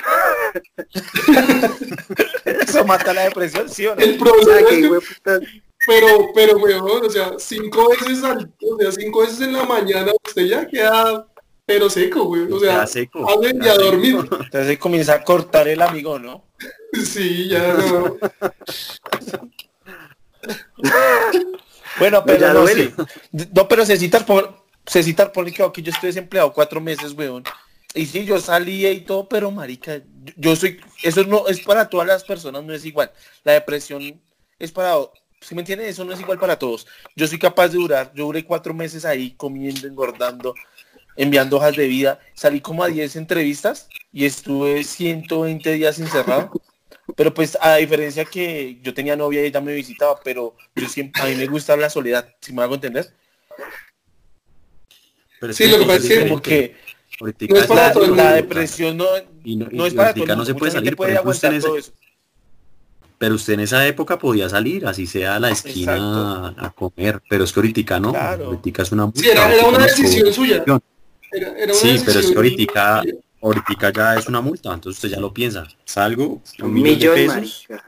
eso mata la depresión, ¿sí o no? El problema es que pero, pero, weón, o sea, cinco veces al, o sea, cinco veces en la mañana usted ya queda pero seco, güey. O sea, Ya seco. y ya a seco. dormir. Entonces comienza a cortar el amigo, ¿no? Sí, ya no. Bueno, pero ya no, duele. sí. No, pero Cecitar, por, Cecitar, ponle que aquí yo estoy desempleado cuatro meses, weón. Y sí, yo salí y todo, pero marica, yo, yo soy, eso no es para todas las personas, no es igual. La depresión es para, si me entiendes? Eso no es igual para todos. Yo soy capaz de durar, yo duré cuatro meses ahí comiendo, engordando, enviando hojas de vida. Salí como a 10 entrevistas y estuve 120 días encerrado. Pero pues a diferencia que yo tenía novia y ella me visitaba, pero yo siempre, a mí me gusta la soledad, si me hago entender. Pero Sí, lo que pasa es que- Como que ahorita no es para la, todo el la mundo. depresión no, Y no, es para todo el no se puede salir, por puede aguantar todo eso. Pero usted en esa época podía salir, así sea a la esquina a comer, pero es que ahorita no, Claro. ahorita es una multa, Sí, era, una decisión suya. Era, era una Sí, pero es que ahorita, ya es una multa, entonces usted ya lo piensa. Salgo, un Un millón, millón, de pesos, marica.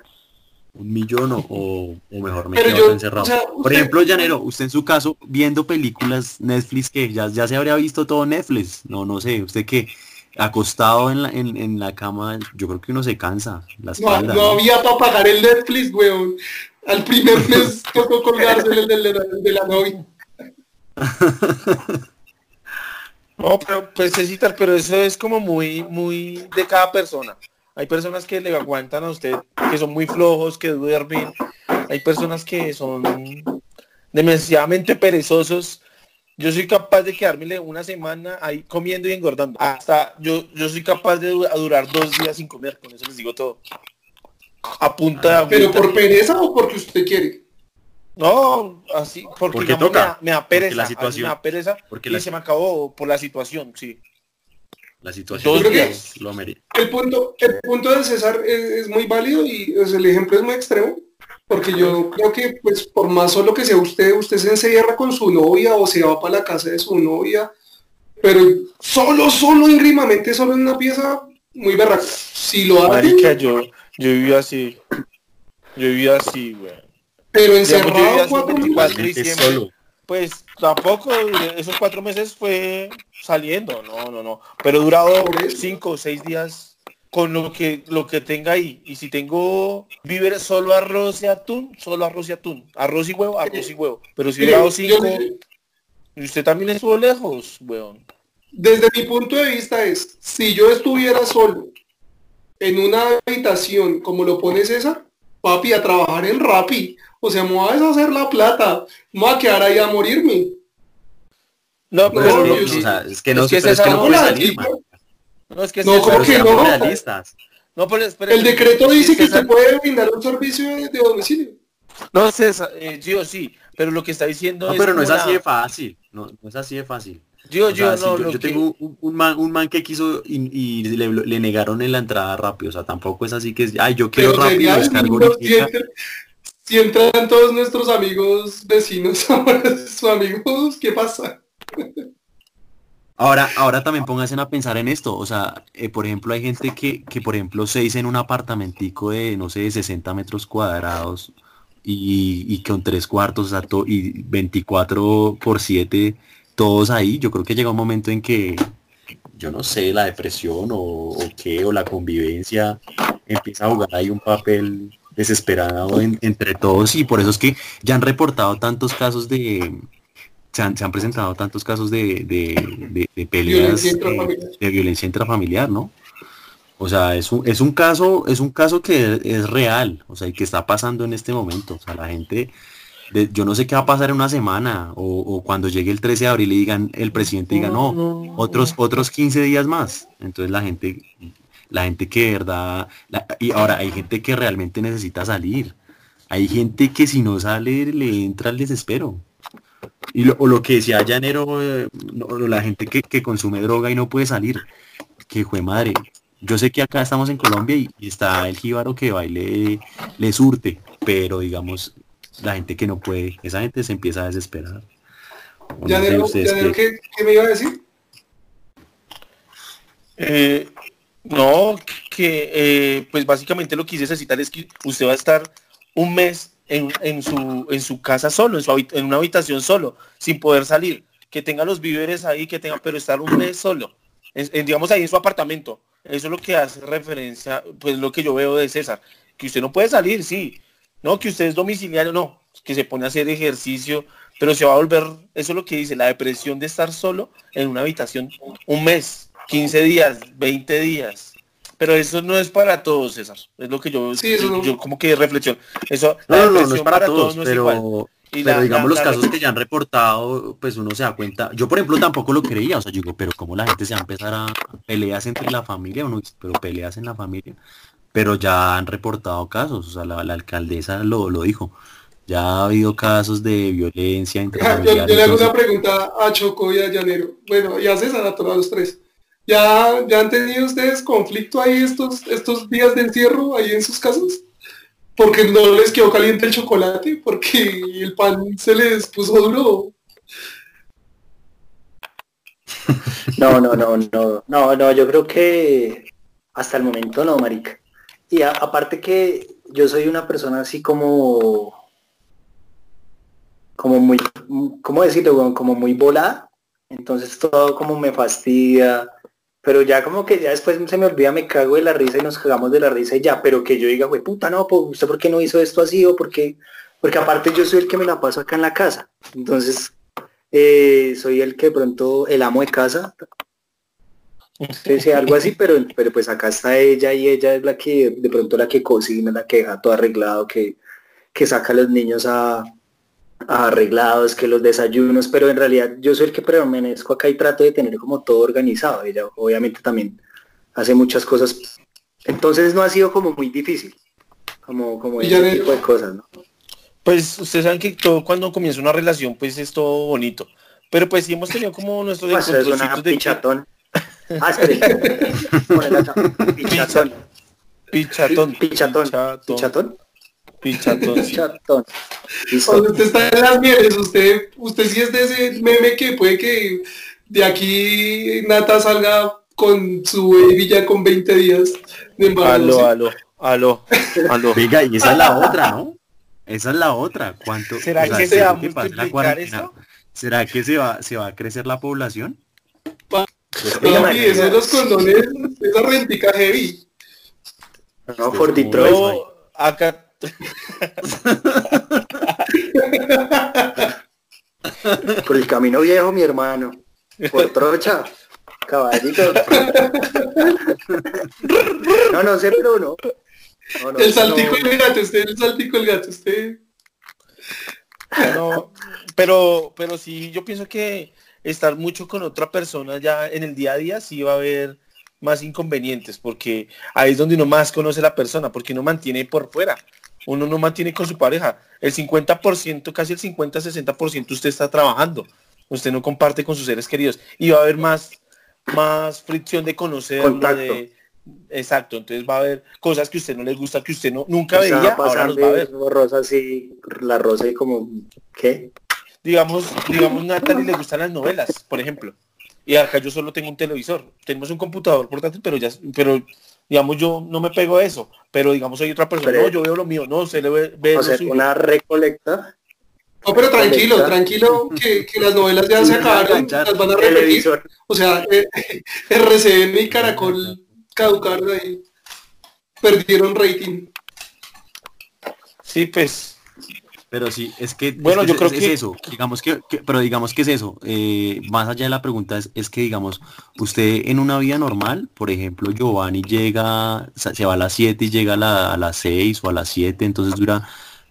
un millón o, o- o mejor me Pero quedo yo, encerrado. o sea, Por usted- ejemplo, Llanero, usted en su caso, viendo películas Netflix que ya, ya se habría visto todo Netflix, no, no sé, usted que acostado en la, en, en la cama, yo creo que uno se cansa, la No, espalda. no ¿no? había para pagar el Netflix, weón. Al primer mes tocó colgarse el de, la- de la novia. No, pero pues Cecitar, pero eso es como muy, muy de cada persona. Hay personas que le aguantan a usted, que son muy flojos, que duermen. Hay personas que son demasiadamente perezosos. Yo soy capaz de quedármele una semana ahí comiendo y engordando. Hasta yo, yo soy capaz de durar dos días sin comer, con eso les digo todo. A punta de Pero por pereza o porque usted quiere. No, así, porque, Porque digamos, toca, me da, me da porque pereza, la situación- me da pereza porque y la- se me acabó por la situación, sí. La situación lo- merece. El punto, el punto de César es, es muy válido y pues, el ejemplo es muy extremo. Porque yo creo que pues por más solo que sea usted, usted se encierra con su novia o se va para la casa de su novia. Pero solo, solo ingrimamente, solo en una pieza muy berraca. Si lo hace, Marica, yo, yo viví así. Yo viví así, güey. pero Digamos, yo viví encerrado así cuatro 24 meses. de Realmente diciembre. solo. Pues tampoco esos cuatro meses fue saliendo, no, no, no. Pero he durado cinco o seis días con lo que lo que tenga ahí. Y si tengo víveres solo arroz y atún, solo arroz y atún. Arroz y huevo, arroz y huevo. Pero si he durado cinco, y usted también estuvo lejos, weón. Desde mi punto de vista es, si yo estuviera solo en una habitación, como lo pone César, papi, a trabajar en Rappi. O sea, me voy a deshacer la plata. Me voy a quedar ahí a morirme. No, No, pero yo- o sea, es que no, es que es que no puede salir, man. no, es que No, César- ¿cómo Pero que no? realistas. No, pero espere, El decreto dice que usted puede brindar un servicio de, de domicilio. No, César, eh, Gio, sí, pero lo que está diciendo No, es pero no es así de fácil. No, no es así de fácil. Gio, O sea, Gio, si no, yo, yo que- tengo un, un man, un man que quiso y, y le, le negaron en la entrada rápido. O sea, tampoco es así que es, ay, yo quiero Pero rápido, descargo si, entran todos nuestros amigos vecinos ahora, amigos, ¿qué pasa? Ahora, ahora también pónganse a pensar en esto. O sea, eh, por ejemplo, hay gente que, que, por ejemplo, se dice en un apartamentico de, no sé, de 60 metros cuadrados y, y con tres cuartos, o sea, y 24 por 7, todos ahí. Yo creo que llega un momento en que, yo no sé, la depresión o, o qué, o la convivencia empieza a jugar ahí un papel desesperado en- entre todos y por eso es que ya han reportado tantos casos de, se han, se han presentado tantos casos de, de, de- de peleas Violencia eh, de violencia intrafamiliar, ¿no? O sea, es un, es un caso, es un caso que es real, o sea, y que está pasando en este momento. O sea, la gente, de- yo no sé qué va a pasar en una semana, o, o cuando llegue el 13 de abril y digan, el presidente diga, no, otros, otros 15 días más. Entonces la gente, la gente que de verdad, la- y ahora hay gente que realmente necesita salir. Hay gente que si no sale le entra el desespero. Y lo, o lo que decía Llanero, eh, no, la gente que, que consume droga y no puede salir. Que fue madre. Yo sé que acá estamos en Colombia y, y está el jíbaro que baile le surte, pero digamos, la gente que no puede, esa gente se empieza a desesperar. No ¿Ya sé, ustedes qué- ¿qué, qué me iba a decir? Eh, no, que eh, pues básicamente lo que quise citar es que usted va a estar un mes en, en su, en su casa solo, en, su en una habitación solo, sin poder salir. que tenga los víveres ahí, que tenga, pero estar un mes solo, digamos ahí en su apartamento. Eso es lo que hace referencia, pues lo que yo veo de César, que usted no puede salir, sí, no, que usted es domiciliario, no, que se pone a hacer ejercicio, pero se va a volver, eso es lo que dice, la depresión de estar solo en una habitación un mes, 15 días, 20 días. Pero eso no es para todos, César. Es lo que yo, yo, como que reflexión. Eso, no, no, no, es para, todos, pero, pero digamos los casos que ya han reportado, pues uno se da cuenta. Yo, por ejemplo, tampoco lo creía. O sea, yo digo, pero cómo la gente se va a empezar a peleas entre la familia, uno pero peleas en la familia. Pero ya han reportado casos, o sea, la, alcaldesa lo, lo dijo. Ya ha habido casos de violencia entre yo, yo, le hago una pregunta a Choco y a Llanero. Bueno, y a César, a todos los tres. ¿Ya, ¿Ya han tenido ustedes conflicto ahí estos, estos días de encierro ahí en sus casas? Porque no les quedó caliente el chocolate, porque el pan se les puso duro. No, no, no, no, no, no, yo creo que hasta el momento no, marica. Y aparte que yo soy una persona así como, como muy, ¿cómo decirlo? Como muy volada. Entonces todo como me fastidia, pero ya como que ya después se me olvida, me cago de la risa y nos cagamos de la risa y ya, pero que yo diga, güey, puta, no, pues usted por qué no hizo esto así o por qué, porque aparte yo soy el que me la paso acá en la casa, entonces eh, soy el que pronto, el amo de casa, entonces, algo así, pero, pero pues acá está ella y ella es la que de pronto la que cocina, la que deja todo arreglado, que, que saca a los niños a, arreglados, que los desayunos, pero en realidad yo soy el que permanezco acá y trato de tener como todo organizado. Ella obviamente también hace muchas cosas. Entonces no ha sido como muy difícil, como, como ese tipo de cosas, ¿no? Pues ustedes saben que todo cuando comienza una relación pues es todo bonito. Pero pues sí hemos tenido como nuestro pues es una pichatón. Ah, pichatón. Pichatón. Pichatón. Pichatón. Pichatón. Pichatón. usted está en las mieles, usted, usted sí es de ese meme que puede que de aquí Nata salga con su baby con 20 días de embarazo. Aló, aló, aló, aló. Venga, y esa es la otra, ¿no? Esa es la otra. ¿Cuánto? ¿Será que se va a multiplicar eso? ¿Será que se va, se va a crecer la población? Papi, esos los condones, esa rentica heavy. No, por Detroit. acá por el camino viejo, mi hermano. Por trocha. Caballito. No, no sé, pero no. el saltico el gato, usted, el saltico el gato, usted. No, pero, pero sí, yo pienso que estar mucho con otra persona ya en el día a día sí va a haber más inconvenientes, porque ahí es donde uno más conoce a la persona, porque uno mantiene por fuera uno no mantiene con su pareja. El 50%, casi el 50-60% usted está trabajando. Usted no comparte con sus seres queridos. Y va a haber más, más fricción de conocer. De, exacto, entonces va a haber cosas que a usted no le gusta, que usted no nunca veía, ahora los va a ver. Rosa así, la rosa y como, ¿qué? Digamos, digamos, Natalie le gustan las novelas, por ejemplo. Y acá yo solo tengo un televisor. Tenemos un computador portátil, pero ya, pero digamos, yo no me pego a eso, pero digamos, hay otra persona, no, yo veo lo mío, no, se le ve, sea, una recolecta. No, pero tranquilo, tranquilo, que, las novelas ya se acabaron, las van a repetir. O sea, eh, RCN y Caracol caducaron ahí, perdieron rating. Sí, pues, pero sí, es que, bueno, yo creo es, que... eso, digamos que, pero digamos que es eso, eh, más allá de la pregunta es, es, que digamos, usted en una vida normal, por ejemplo, Giovanni llega, se va a las 7 y llega a, a las 6 o a las 7, entonces dura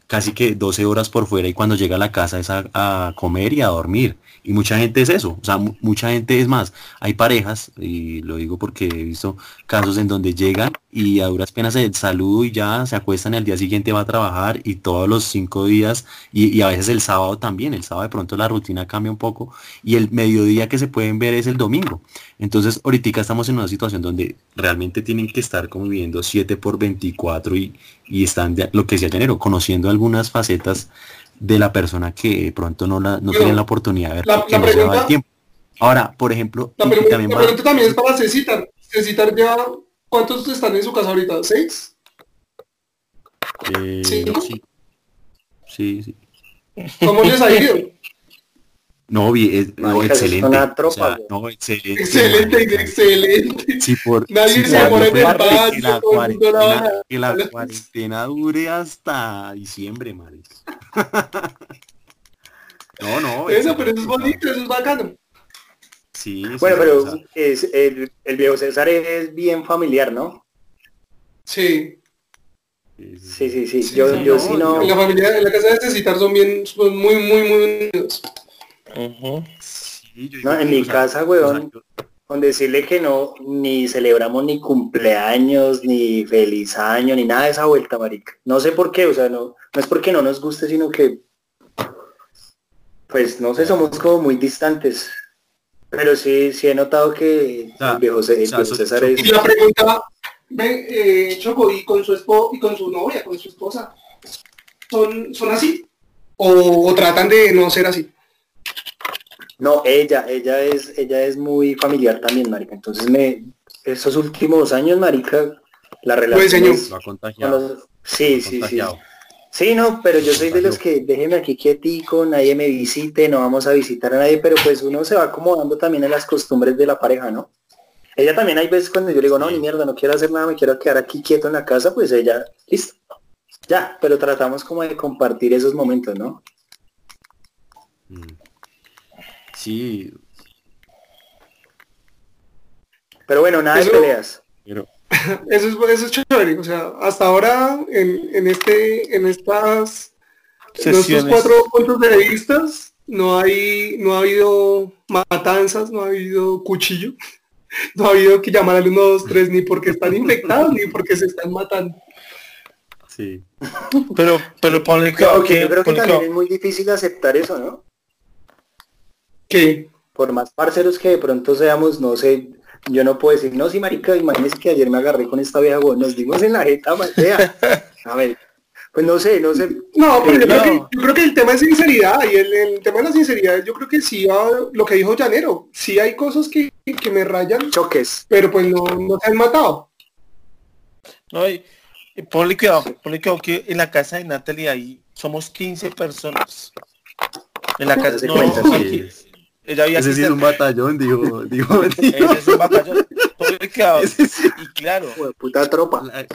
casi que 12 horas por fuera y cuando llega a la casa es a, comer y a dormir. Y mucha gente es eso, o sea, mucha gente es más. Hay parejas, y lo digo porque he visto casos en donde llegan y a duras penas el saludo y ya se acuestan y al día siguiente va a trabajar y todos los cinco días y, a veces el sábado también, el sábado de pronto la rutina cambia un poco y el mediodía que se pueden ver es el domingo. Entonces ahorita estamos en una situación donde realmente tienen que estar conviviendo 7 por 24 y, y están, lo que decía Llanero, conociendo algunas facetas de la persona que pronto no, la, no tienen la oportunidad de ver, la, que no se va el tiempo. Ahora, por ejemplo, la, pregunta, también, la pregunta también es para Cecitar. Cecitar ya, ¿cuántos están en su casa ahorita? ¿Seis? Eh, sí. sí. Sí, ¿Cómo les ha ido? No, vi- es- no, Marica, eso es excelente. una o tropa, sea, no, excelente. Excelente, marica. excelente. Sí, por, Nadie sí, se demora en el baño, que la, cuarentena, que la cuarentena dure hasta diciembre, marica. no, no. Eso, pero eso es bonito, eso es bacano. Sí, Bueno, sí, pero es, el, el viejo César es bien familiar, ¿no? Sí. sí, sí, Sí, yo, sí, yo no, sí no. En la familia, en la casa de Cecitar son bien, son muy, muy, muy unidos. Sí, yo No, en mi casa, weón, con decirle que no, ni celebramos ni cumpleaños, ni feliz año, ni nada de esa vuelta, marica. No sé por qué, o sea, no, no es porque no nos guste, sino que, pues, no sé, somos como muy distantes. Pero sí, sí he notado que O sea, el viejo, o sea, César Y es... la pregunta, ven, eh, Choco, y con su esposo, y con su novia, con su esposa, ¿son, son así? O, o tratan de no ser así? No, ella, ella es, ella es muy familiar también, marica. Entonces me, esos últimos años, marica, la relación señor. es lo ha con contagiado. los- Sí, lo ha sí, sí. contagiado. Sí, no, pero yo soy de los que déjeme aquí quietico, nadie me visite, no vamos a visitar a nadie, pero pues uno se va acomodando también a las costumbres de la pareja, ¿no? Ella también hay veces cuando yo le digo, no, ni mierda, no quiero hacer nada, me quiero quedar aquí quieto en la casa, pues ella, listo. Ya, pero tratamos como de compartir esos momentos, ¿no? Mm. Sí, Pero bueno, nada de Eso- peleas. pero Eso es, eso es chévere. O sea, hasta ahora, en, en este, en estas, en estos cuatro puntos de vistas, no hay, no ha habido matanzas, no ha habido cuchillo, no ha habido que llamar al 1, 2, 3, ni porque están infectados, ni porque se están matando. sí. Pero, pero ponle Claro, que yo creo que también es muy difícil aceptar eso, ¿no? Que Por más parceros que de pronto seamos, no sé, yo no puedo decir, no, sí, marica, imagínese que ayer me agarré con esta vieja, güey, nos dimos en la jeta. A ver, pues no sé, no sé. No, pero yo, No. Creo que, yo creo que el tema es sinceridad y el, el tema de la sinceridad, yo creo que sí va, lo que dijo Llanero, sí hay cosas que, que me rayan, Choques. pero pues no, no se han matado. No, y, y ponle cuidado, ponle cuidado que en la casa de Natalie ahí somos 15 personas. En la casa, no, aquí, ella había Ese sí es un batallón, digo, digo, Ese es un batallón. Ponle cuidado. Ese sí. Y claro, Hijo de puta tropa. la,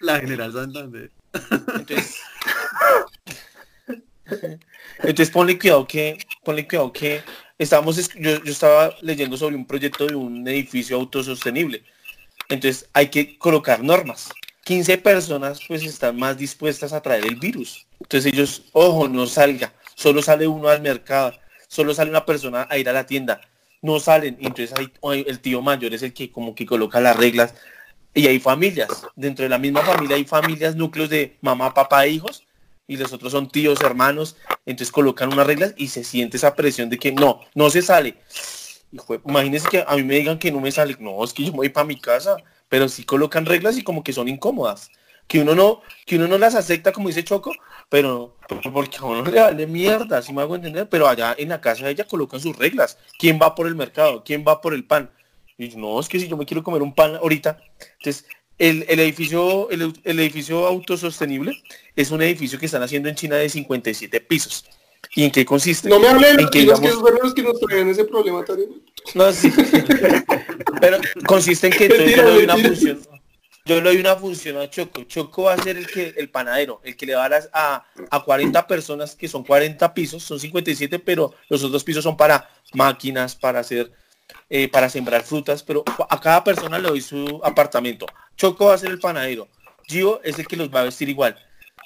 la General Santander. entonces, entonces ponle cuidado que, ponle cuidado que estábamos, es- yo, yo estaba leyendo sobre un proyecto de un edificio autosostenible. Entonces hay que colocar normas. 15 personas pues están más dispuestas a traer el virus. Entonces ellos, ojo, no salga. Solo sale uno al mercado. Solo sale una persona a ir a la tienda. No salen. Entonces el tío mayor es el que como que coloca las reglas. Y hay familias. Dentro de la misma familia hay familias, núcleos de mamá, papá e hijos. Y los otros son tíos, hermanos. Entonces colocan unas reglas y se siente esa presión de que no, no se sale. Imagínense que a mí me digan que no me sale. No, es que yo me voy para mi casa. Pero sí colocan reglas y como que son incómodas. Que uno no, que uno no las acepta como dice Choco, pero porque a uno le vale mierda, si me hago entender. Pero allá en la casa de ella colocan sus reglas. ¿Quién va por el mercado? ¿Quién va por el pan? Y yo, no, es que si yo me quiero comer un pan ahorita. Entonces, el, el edificio, el, el edificio autosostenible es un edificio que están haciendo en China de 57 pisos. ¿Y en qué consiste? No me hablen En que, digamos- los que nos traían ese problema también. No, sí. Pero consiste en que entonces Mentira, yo le doy una función. Yo le doy una función a Choco. Choco va a ser el que, el panadero, el que le va a, las- a, a 40 personas, que son 40 pisos, son 57, pero los otros pisos son para máquinas, para hacer, eh, para sembrar frutas, pero a cada persona le doy su apartamento. Choco va a ser el panadero. Gio es el que los va a vestir igual.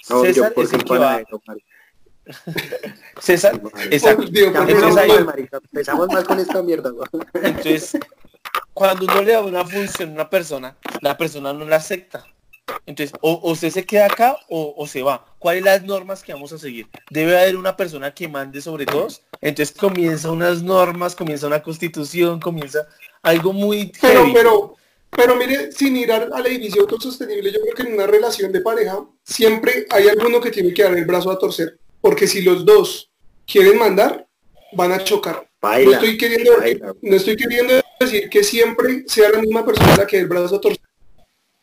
No, César es el que va. César, exacto. Dios, por empezamos Dios. mal, marica. Empezamos mal con esta mierda. Entonces, cuando uno le da una función a una persona, la persona no la acepta. Entonces, o, o usted se queda acá o, o se va. ¿Cuáles las normas que vamos a seguir? Debe haber una persona que mande sobre todos. Entonces comienza unas normas, comienza una constitución, comienza algo muy Pero, heavy. pero, pero mire, sin ir al, al edificio autosostenible, yo creo que en una relación de pareja siempre hay alguno que tiene que dar el brazo a torcer. Porque si los dos quieren mandar, van a chocar. No estoy queriendo, baila. no estoy queriendo decir que siempre sea la misma persona la que el brazo torcer.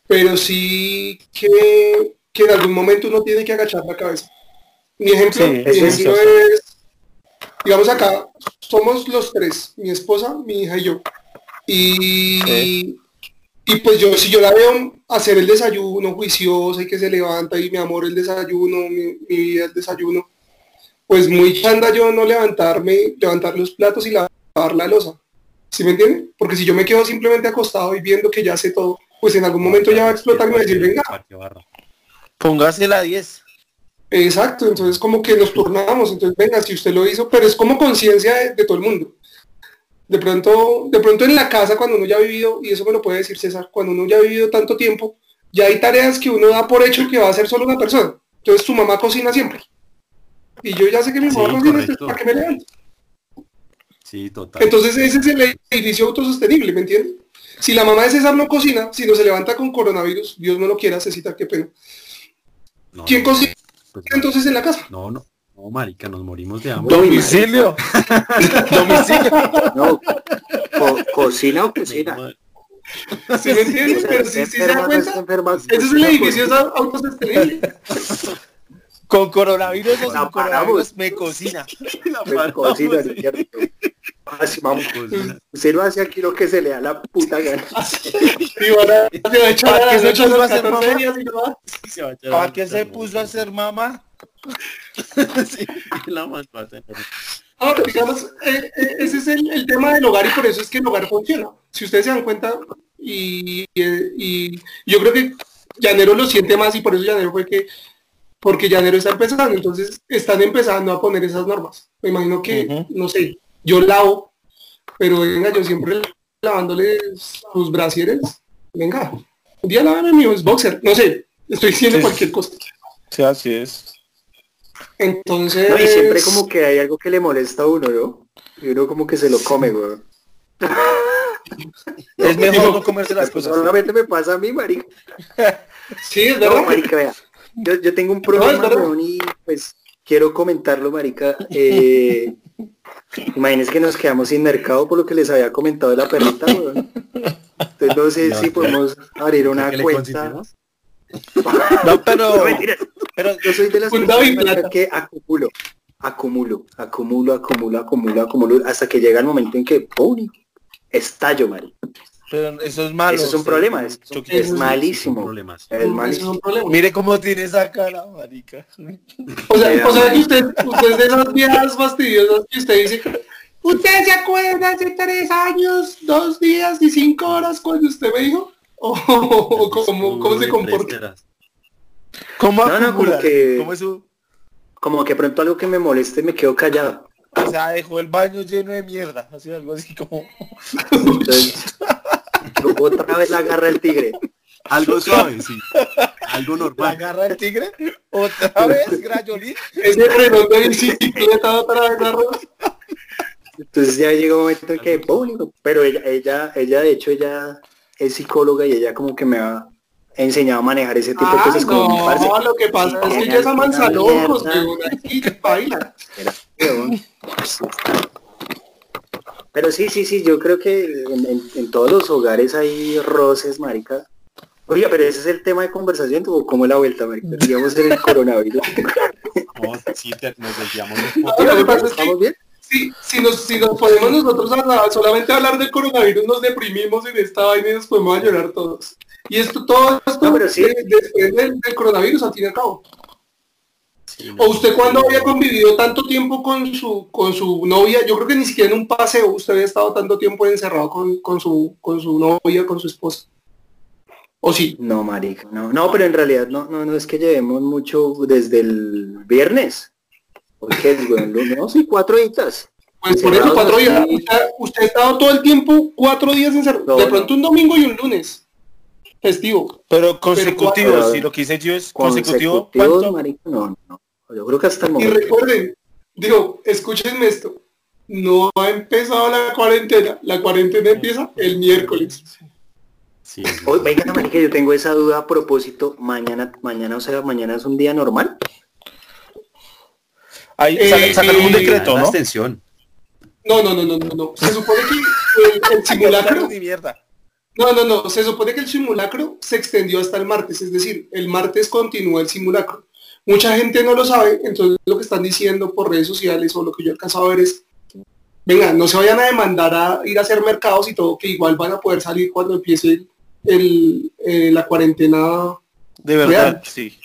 Pero sí que, que en algún momento uno tiene que agachar la cabeza. Mi ejemplo, Sí, mi ejemplo es, digamos acá, somos los tres, mi esposa, mi hija y yo. Y, y pues yo, si yo la veo hacer el desayuno juiciosa y que se levanta y mi amor el desayuno, mi, mi vida el desayuno, pues muy chanda yo no levantarme, levantar los platos y lavar la losa. ¿Sí me entienden? Porque si yo me quedo simplemente acostado y viendo que ya sé todo, pues en algún momento ya va a explotar y me va a decir, venga. Póngase la 10. Exacto, entonces como que nos turnamos, entonces venga, si usted lo hizo, pero es como conciencia de, de todo el mundo. De pronto, de pronto en la casa cuando uno ya ha vivido, y eso me lo puede decir César, cuando uno ya ha vivido tanto tiempo, ya hay tareas que uno da por hecho que va a hacer solo una persona. Entonces su mamá cocina siempre. Y yo ya sé que mi mamá entonces correcto. ¿para qué me levanto? Sí, total. Entonces ese es el edificio autosostenible, ¿me entiendes? Si la mamá de César no cocina, si no se levanta con coronavirus, Dios no lo quiera, Cecita, qué pena. No, ¿Quién no, cocina pues, entonces en la casa? no, no, no, marica, nos morimos de hambre. Domicilio. Domicilio. No, co- cocina o cocina. ¿Sí me entiendes? Pero si se da cuenta, ese es el edificio autosostenible. Con coronavirus o sin La coronavirus me cocina. Pues cocina, ¿no es cierto? Así, vamos. Usted no hace aquí lo que se le da la puta gana. Y van a, se va a echar ¿Para qué se puso a hacer 14 mamá? la mandó a hacer. Ahora, digamos, eh, eh, ese es el, el tema del hogar y por eso es que el hogar funciona. Si ustedes se dan cuenta, y, y- y yo creo que Llanero lo siente más y por eso Llanero fue que, porque Llanero está empezando, entonces están empezando a poner esas normas. Me imagino que, no sé, yo lavo, pero venga, yo siempre lavándole sus brasieres, venga, un día lávame mis boxer, no sé, estoy diciendo Sí. cualquier cosa. Sí, así es. Entonces, No, y siempre como que hay algo que le molesta a uno, ¿no? Y uno como que se lo come, güey. Es mejor no comerse las cosas. Solamente me pasa a mí, marica. sí, es No, verdad. marica, vea. Yo, yo tengo un problema, weón, y pues quiero comentarlo, marica. Eh, imagínense que nos quedamos sin mercado por lo que les había comentado de la perrita, weón. Entonces no sé No, si podemos abrir una ¿Que le cuenta. No, pero, No, mentiras. pero Yo soy de las personas que acumulo, acumulo, acumulo, acumulo, acumulo, acumulo, hasta que llega el momento en que ¡pum! estallo, marica. Pero eso es malo. Eso es un problema, es, es es- malísimo. Problemas. Es malísimo. un problema. Mire cómo tiene esa cara, marica. O sea, o sea que usted, usted es de esas viejas fastidiosas que usted dice, ¿usted se acuerda hace tres años, dos días y cinco horas cuando usted me dijo? ¿O, o cómo, cómo se comporta? ¿Cómo No, no, como que- ¿Cómo es su- Como que pronto algo que me moleste me quedo callado. O sea, dejó el baño lleno de mierda. Así algo así como. Entonces, otra vez la agarra el tigre. Algo suave, sí. Algo La normal. garra del tigre. Otra vez, Grayolín. Ese reloj de bicicleta otra vez arroz. Entonces ya llega un momento en que público, pero ella, ella, ella de hecho ella es psicóloga y ella como que me ha enseñado a manejar ese tipo de Ah, cosas como parce, lo que pasa es que ella es a manzalocos, baila. Pero sí, sí, sí, yo creo que en, en- en todos los hogares hay roces, marica. Oiga, pero ese es el tema de conversación, o cómo es la vuelta, marica. Digamos en el coronavirus. No, sí, te- nos desviamos un No, poco. lo que pasa es que ¿Estamos bien? si, si, nos, si nos podemos nosotros hablar- solamente hablar del coronavirus, nos deprimimos en esta vaina y nos podemos a llorar todos. Y esto, todo esto No, pero sí. del, del coronavirus, al fin y al cabo. Sí, no. ¿O usted cuando había convivido tanto tiempo con su con su novia? Yo creo que ni siquiera en un paseo usted había estado tanto tiempo encerrado con, con su con su novia, con su esposa. ¿O sí? No, marica, no, no, pero en realidad no, no, no es que llevemos mucho desde el viernes. Porque es, güey, no, no, sí, cuatro horitas. Pues por eso cuatro días. Usted, usted ha estado todo el tiempo cuatro días encerrado. No, de pronto un domingo y un lunes. Festivo. Pero consecutivo, Pero- si lo que hice yo es consecutivo, Consecutivos, ¿cuánto? marica, no, no. Yo creo que hasta el Y momento. recuerden, digo, escúchenme esto. No ha empezado la cuarentena. La cuarentena empieza el miércoles. Sí, Oye, venga, marica, yo tengo esa duda a propósito. Mañana, mañana, o sea, mañana es un día normal. Ahí Eh, saca- sacaron un eh, decreto, la ¿no? extensión. No, no, no, no, no, no. Se supone que el, el simulacro. No, no, no. Se supone que el simulacro se extendió hasta el martes, es decir, el martes continúa el simulacro. Mucha gente no lo sabe, entonces lo que están diciendo por redes sociales o lo que yo he alcanzado a ver es, venga, no se vayan a demandar a ir a hacer mercados y todo, que igual van a poder salir cuando empiece el, eh, la cuarentena. De verdad, sí.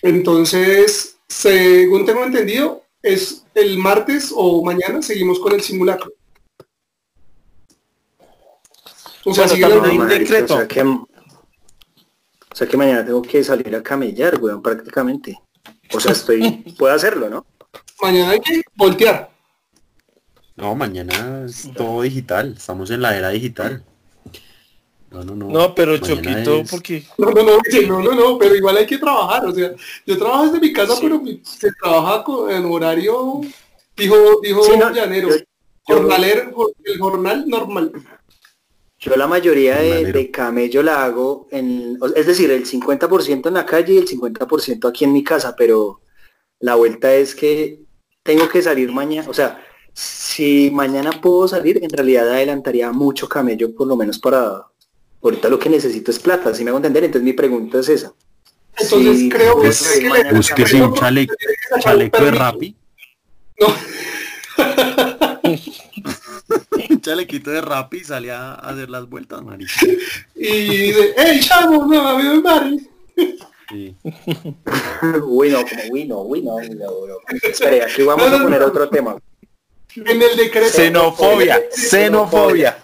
Entonces, según tengo entendido, es el martes o mañana seguimos con el simulacro. O sea, sigue un decreto. O sea, que, o sea que mañana tengo que salir a camellar, weón, prácticamente. O sea, estoy, puedo hacerlo, ¿no? Mañana hay que voltear. No, mañana es todo digital. Estamos en la era digital. No, no, no. No, pero Choquito, porque... No, no, no, no, no, no, pero igual hay que trabajar. O sea, yo trabajo desde mi casa, pero se trabaja con, en horario, dijo, dijo llanero. el jornal normal. Yo la mayoría de, camello la hago en, es decir, el 50% en la calle y el 50% aquí en mi casa, pero la vuelta es que tengo que salir mañana, o sea, si mañana puedo salir, en realidad adelantaría mucho camello, por lo menos para, ahorita lo que necesito es plata, si me hago entender, entonces mi pregunta es esa. Entonces creo que, es, que, un chaleco, chaleco de rapi. No. Un chalequito de rap y salía a hacer las vueltas, marica. Y dice, ¡Ey, chavo! No, a mí me Sí. uy, no, como uy, no, uy, no, Espera, aquí vamos a poner otro tema. En el decreto. Xenofobia, xenofobia.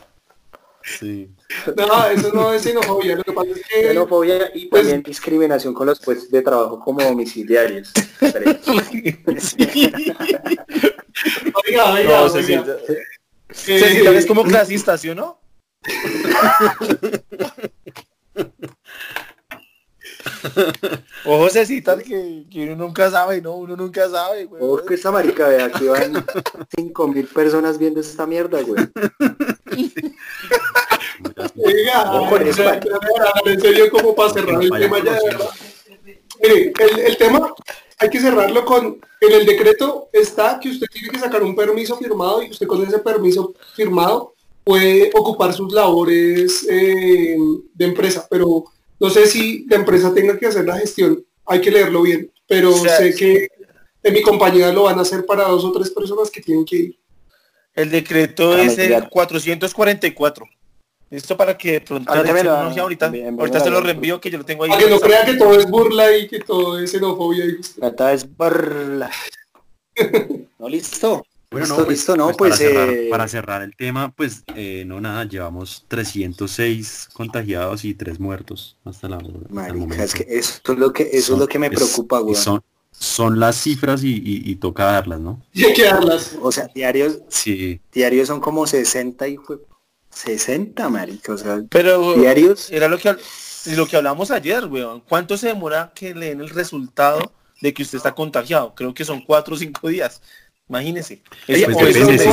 Sí. No, eso no es xenofobia, lo que pasa es que... Xenofobia y pues, también discriminación con los puestos de trabajo como domiciliarios. oiga, oiga, oiga. Cecita es como clasista, ¿sí o no? Ojo, Cecita, que, que, uno nunca sabe, ¿no? Uno nunca sabe, güey. Ojo, que esta marica, vea, aquí van cinco mil personas viendo esta mierda, güey. Oiga, Ojo, en serio, como para cerrar el tema ya, Mire, el, el tema hay que cerrarlo con, en el decreto está que usted tiene que sacar un permiso firmado y usted con ese permiso firmado puede ocupar sus labores eh, de empresa, pero no sé si la empresa tenga que hacer la gestión, hay que leerlo bien, pero sé que en mi compañía lo van a hacer para dos o tres personas que tienen que ir. El decreto es el 444. Esto para que pronto ah, ahorita, ahorita se lo reenvío que yo lo tengo ahí. Para que no crea que todo es burla y que todo es xenofobia. Y... Trata es burla. no, listo. Bueno, no, pues, listo, no, pues, pues eh, para, cerrar, el tema, pues eh, no nada, llevamos 306 contagiados y 3 muertos hasta la hasta es que eso es lo que eso es lo que me preocupa, güey. Son, son las cifras y, y, toca darlas, ¿no? Y hay que darlas. O sea, diarios, sí. diarios son como 60 y fue 60, marica, o sea, pero diarios. Era lo que lo que hablamos ayer, weón. ¿Cuánto se demora que le den el resultado de que usted está contagiado? Creo que son cuatro o cinco días. Imagínese. el presidente,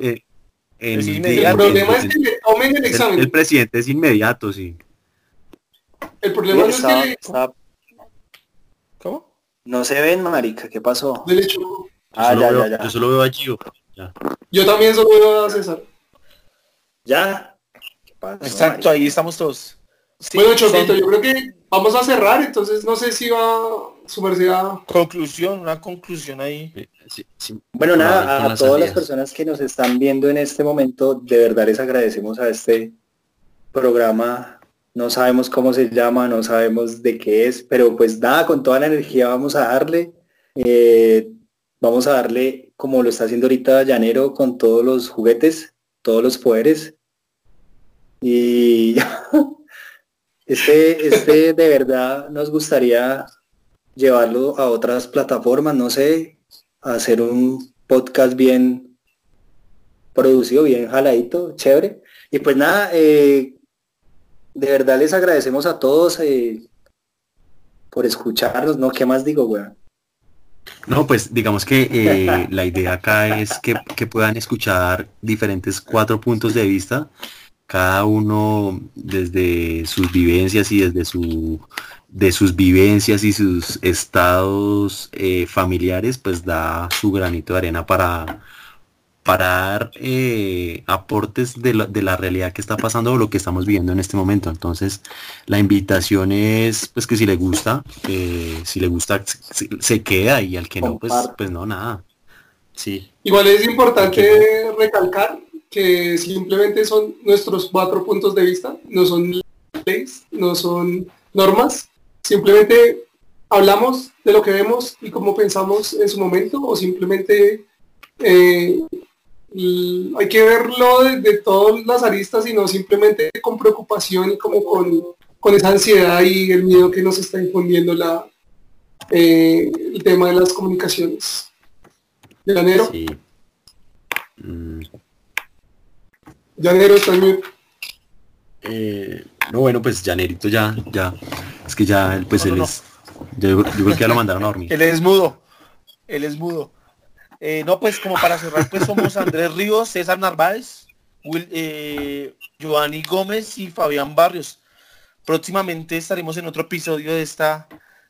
eh, el problema es que le tomen el examen. El, presidente es inmediato, sí. El problema es que... ¿Cómo? No se ven, marica, ¿qué pasó? Hecho. Ah, ya, ya, ya. Yo solo veo a Gio. Yo también solo veo a César. ¿Ya? Exacto, ahí estamos todos. bueno, Choquito, yo creo que vamos a cerrar, entonces no sé si va su merced Conclusión, una conclusión ahí. Bueno, nada, a, todas las personas que nos están viendo en este momento, de verdad les agradecemos a este programa. No sabemos cómo se llama, no sabemos de qué es, pero pues nada, con toda la energía vamos a darle. Eh, vamos a darle, como lo está haciendo ahorita Llanero, con todos los juguetes, todos los poderes. Y este, este de verdad nos gustaría llevarlo a otras plataformas, no sé, hacer un podcast bien producido, bien jaladito, chévere. Y pues nada, eh, de verdad les agradecemos a todos eh, por escucharnos, ¿no? ¿Qué más digo, weón? No, pues digamos que eh, la idea acá es que, puedan escuchar diferentes cuatro puntos de vista, cada uno desde sus vivencias y desde su de sus vivencias y sus estados eh, familiares, pues da su granito de arena para comparar eh, aportes de la, de la realidad que está pasando o lo que estamos viviendo en este momento. Entonces, la invitación es pues que si le gusta, eh, si le gusta se, se queda y al que no, pues, pues no, nada. Sí. Igual es importante recalcar que simplemente son nuestros cuatro puntos de vista, no son leyes, no son normas, simplemente hablamos de lo que vemos y cómo pensamos en su momento o simplemente eh, hay que verlo de, de todas las aristas y no simplemente con preocupación y como con, con esa ansiedad y el miedo que nos está infundiendo la, eh, el tema de las comunicaciones. Llanero, Sí. Mm, Llanero mute. eh, no, bueno, pues Janerito ya, ya. Es que ya, pues No, él no. es. Yo, yo creo que ya lo mandaron a dormir. Él es mudo. Él es mudo. Eh, no, pues como para cerrar, pues somos Andrés Ríos, César Narváez, Will, eh, Giovanni Gómez y Fabián Barrios. Próximamente estaremos en otro episodio de esta,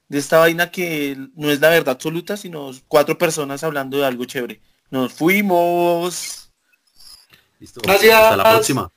de esta vaina que no es la verdad absoluta, sino cuatro personas hablando de algo chévere. Nos fuimos. Listo. Gracias. Hasta la próxima.